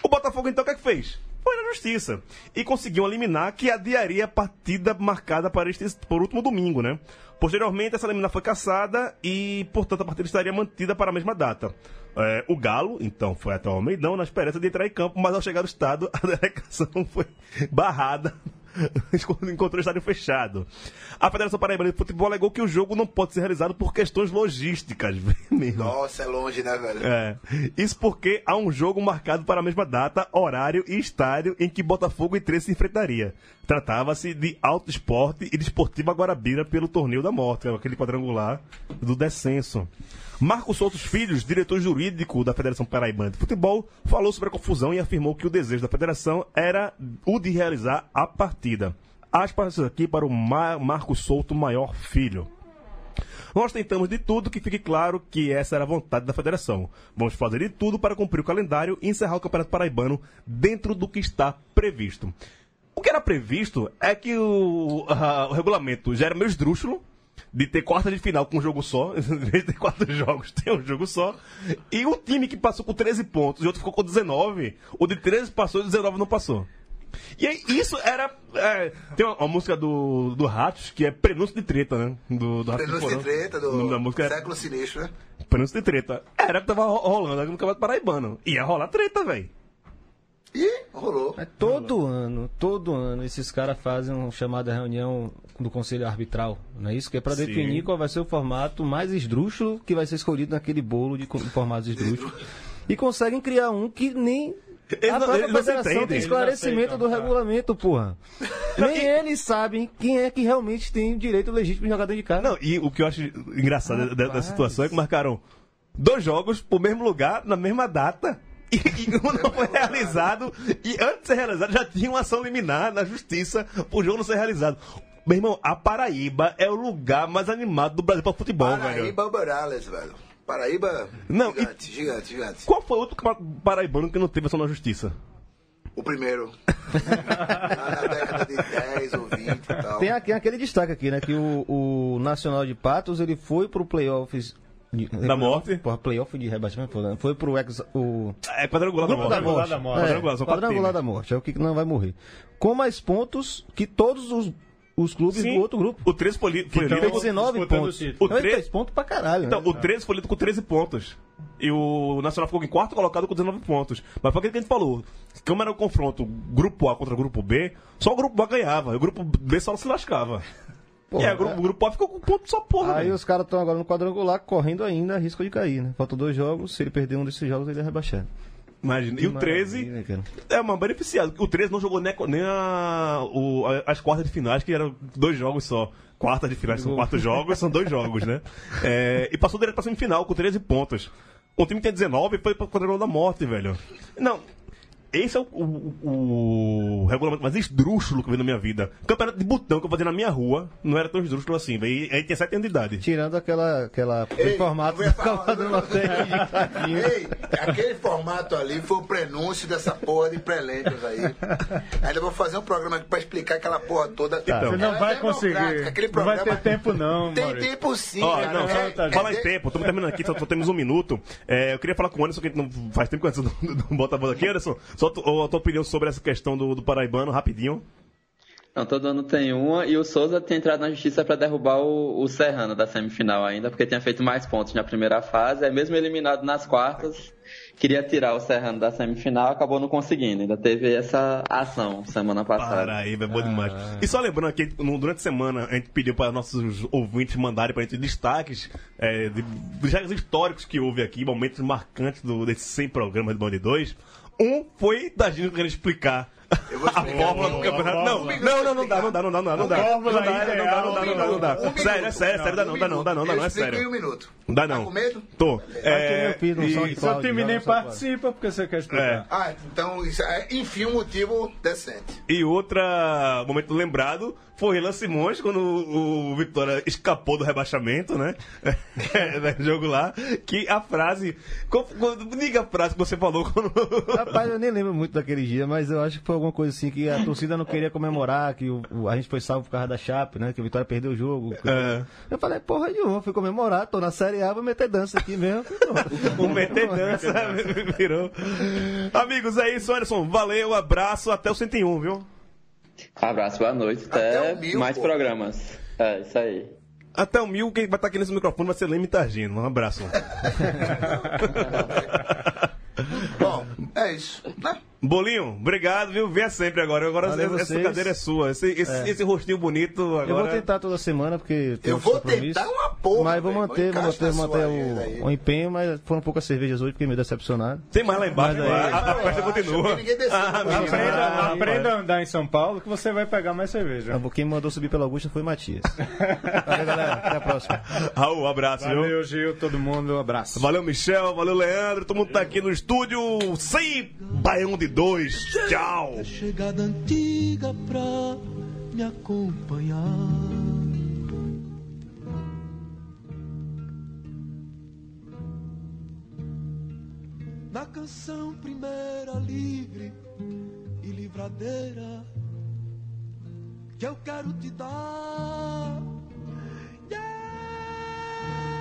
O Botafogo, então, o que é que fez? Foi na justiça. E conseguiu eliminar que adiaria a partida marcada para este por último domingo, né? Posteriormente, essa liminar foi cassada e, portanto, a partida estaria mantida para a mesma data. É, o Galo, então, foi até o Almeidão na esperança de entrar em campo, mas ao chegar no estado, a delegação foi barrada encontrou o estádio fechado. A Federação Paraibana de Futebol alegou que o jogo não pode ser realizado por questões logísticas. Nossa, é longe, né, velho? É. Isso porque há um jogo marcado para a mesma data, horário e estádio em que Botafogo e 13 se enfrentaria. Tratava-se de Alto Esporte e Desportiva Guarabira pelo Torneio da Morte, aquele quadrangular do descenso. Marcos Soutos Filhos, diretor jurídico da Federação Paraibana de Futebol, falou sobre a confusão e afirmou que o desejo da federação era o de realizar a partida. Aspas aqui para o Mar Marcos Souto Maior Filho. Nós tentamos de tudo que fique claro que essa era a vontade da federação. Vamos fazer de tudo para cumprir o calendário e encerrar o Campeonato Paraibano dentro do que está previsto. O que era previsto é que o, ah, o regulamento já era meio esdrúxulo, de ter quarta de final com um jogo só, em vez de ter quatro jogos, tem um jogo só. E o time que passou com 13 pontos e o outro ficou com 19, o de 13 passou e o 19 não passou. E aí, isso era. é, tem uma, uma música do, do Ratos que é Prenúncio de Treta, né? Do, do Ratos Prenúncio de Porão. treta O nome da do música é século sinistro, né? Prenúncio de Treta. Era que tava ro- rolando aqui no Campeonato Paraibano. Ia rolar treta, velho. E rolou. É todo ano, todo ano, esses caras fazem uma chamada reunião do Conselho Arbitral, não é isso? Que é pra Sim. definir qual vai ser o formato mais esdrúxulo que vai ser escolhido naquele bolo de formatos esdrúxulos. E conseguem criar um que nem Eles a não- própria federação entendem. tem esclarecimento do regulamento, porra. Nem eles sabem quem é que realmente tem o direito legítimo de jogar dentro de casa. Não, e o que eu acho engraçado da, da situação é que marcaram dois jogos pro mesmo lugar, na mesma data. E, e um não foi realizado. E antes de ser realizado, já tinha uma ação liminar na justiça pro jogo não ser realizado. Meu irmão, a Paraíba é o lugar mais animado do Brasil pra futebol, velho. Paraíba Morales, velho. Paraíba. Não, e- gigante, gigante, gigante. Qual foi outro campeonato paraibano que não teve ação na justiça? O primeiro. Lá na década de 10 ou 20 e tal. Tem aqui, aquele destaque aqui, né? Que o, o Nacional de Patos ele foi pro playoffs. De- Da morte? Porra, playoff de rebaixamento, foi, pro ex, o É quadrangular da da morte. da morte. É, Quadrangular, quatro quadrangular da morte, é o que não vai morrer. Com mais pontos que todos os, os clubes Sim, do outro grupo. O 13 foi, Então, líder. Tem 19 disputando pontos. o título. O Não, tre- 3 pontos pra caralho, Então, né? o 13 foi lido com 13 pontos. E o Nacional ficou em quarto colocado com 19 pontos. Mas foi aquilo que a gente falou. Como era o confronto grupo A contra grupo B, só o grupo A ganhava. E o grupo B só se lascava. E aí, o grupo, o grupo A ficou com ponto só porra. Aí velho. os caras estão agora no quadrangular correndo ainda, risco de cair, né? Faltam dois jogos, se ele perder um desses jogos, ele é rebaixado. Imagina. E Que o 13 maravilha, cara. é uma beneficiada. O 13 não jogou nem, a- nem a- o- as quartas de finais, que eram dois jogos só. Quartas de finais são quatro jogos, são dois jogos, né? É, e passou direto pra semifinal com 13 pontos. Um time tem 19 foi pra quadrangular da morte, velho. Não. Esse é o, o- o regulamento mais esdrúxulo que eu vi na minha vida. Campeonato de botão que eu fazia na minha rua não era tão esdrúxulo assim. E aí tinha 7 anos de idade. Tirando aquela, aquela Ei, formato eu ia da falar- Copa do. Ei, aquele formato ali foi o prenúncio dessa porra de pré-lentes aí. Ainda vou fazer um programa aqui pra explicar aquela porra toda. Então. Você não Ela é vai conseguir. Aquele Não vai programa... ter tempo não, Tem Maurício. tempo sim, Ó, cara. não, É, só- quer fala em tempo, estamos terminando aqui, só, só temos um minuto. É, eu queria falar com o Anderson, que não faz tempo que o Anderson não, não bota a bola aqui. Anderson, só tu- a tua opinião sobre essa questão do, do Paraibano, rapidinho. Não, todo ano tem uma e o Souza tem entrado na justiça para derrubar o, o Serrano da semifinal ainda, porque tinha feito mais pontos na primeira fase, é mesmo eliminado nas quartas, queria tirar o Serrano da semifinal, acabou não conseguindo. Ainda teve essa ação semana passada. Para aí, é bom demais. E só lembrando que durante a semana a gente pediu para nossos ouvintes mandarem para a gente destaques é, de, dos jogos históricos que houve aqui, momentos marcantes do, desses 100 programas do Band 2. Um foi da gente querendo explicar. A fórmula do campeonato. Não, não, não, não dá, não dá, não dá, não dá, não dá. Não dá, não dá, não dá, não dá, não dá, não dá. Um minuto. Sério, é sério, sério, dá não, dá não, dá não, dá não, é explico em sério. um minuto. Não dá não. Tá com medo? Tô. É, Seu time nem participa porque você quer explicar. É. Ah, então, isso é, enfim, um motivo decente. E outra momento lembrado foi o Renan Simões, quando o, Vitória escapou do rebaixamento, né? no jogo lá. Que a frase. diga a frase que você falou quando. Rapaz, eu nem lembro muito daquele dia, mas eu acho que foi alguma coisa assim que a torcida não queria comemorar, que o, o- a gente foi salvo por causa da Chape, né? Que o Vitória perdeu o jogo. É. Eu falei, porra nenhuma, fui comemorar, tô na Série A, vou meter dança aqui mesmo. o meter dança virou. Amigos, é isso, Anderson. Valeu, abraço, até o 101, viu? Abraço, boa noite, até, Até mil, mais pô. programas. É, isso aí. Até o mil, quem vai estar aqui nesse microfone vai ser Leme Targino. Um abraço. Bom, é isso. Né? Bolinho, obrigado, viu? Venha sempre agora. Agora Valeu essa vocês. cadeira é sua. Esse, esse, É. esse rostinho bonito agora. Eu vou tentar toda semana, porque tem Eu vou tentar uma porra, Mas vou manter, vou manter, manter o, o empenho, mas foram poucas cervejas hoje, fiquei meio decepcionado. Tem mais lá embaixo, Mas a, aí- a, a festa continua. que ninguém desceu Ah. Aprenda, Ah, aprenda a andar em São Paulo que você vai pegar mais cerveja. Quem mandou subir pela Augusta foi Matias. Valeu, galera. Até a próxima. Raul, abraço, viu? Valeu, Gil, todo mundo, um abraço. Valeu, Michel. Valeu, Leandro. Todo mundo tá aqui no estúdio sem Baião de dois. Tchau. É chegada antiga pra me acompanhar. Na canção primeira, livre e livradeira, que eu quero te dar. Yeah!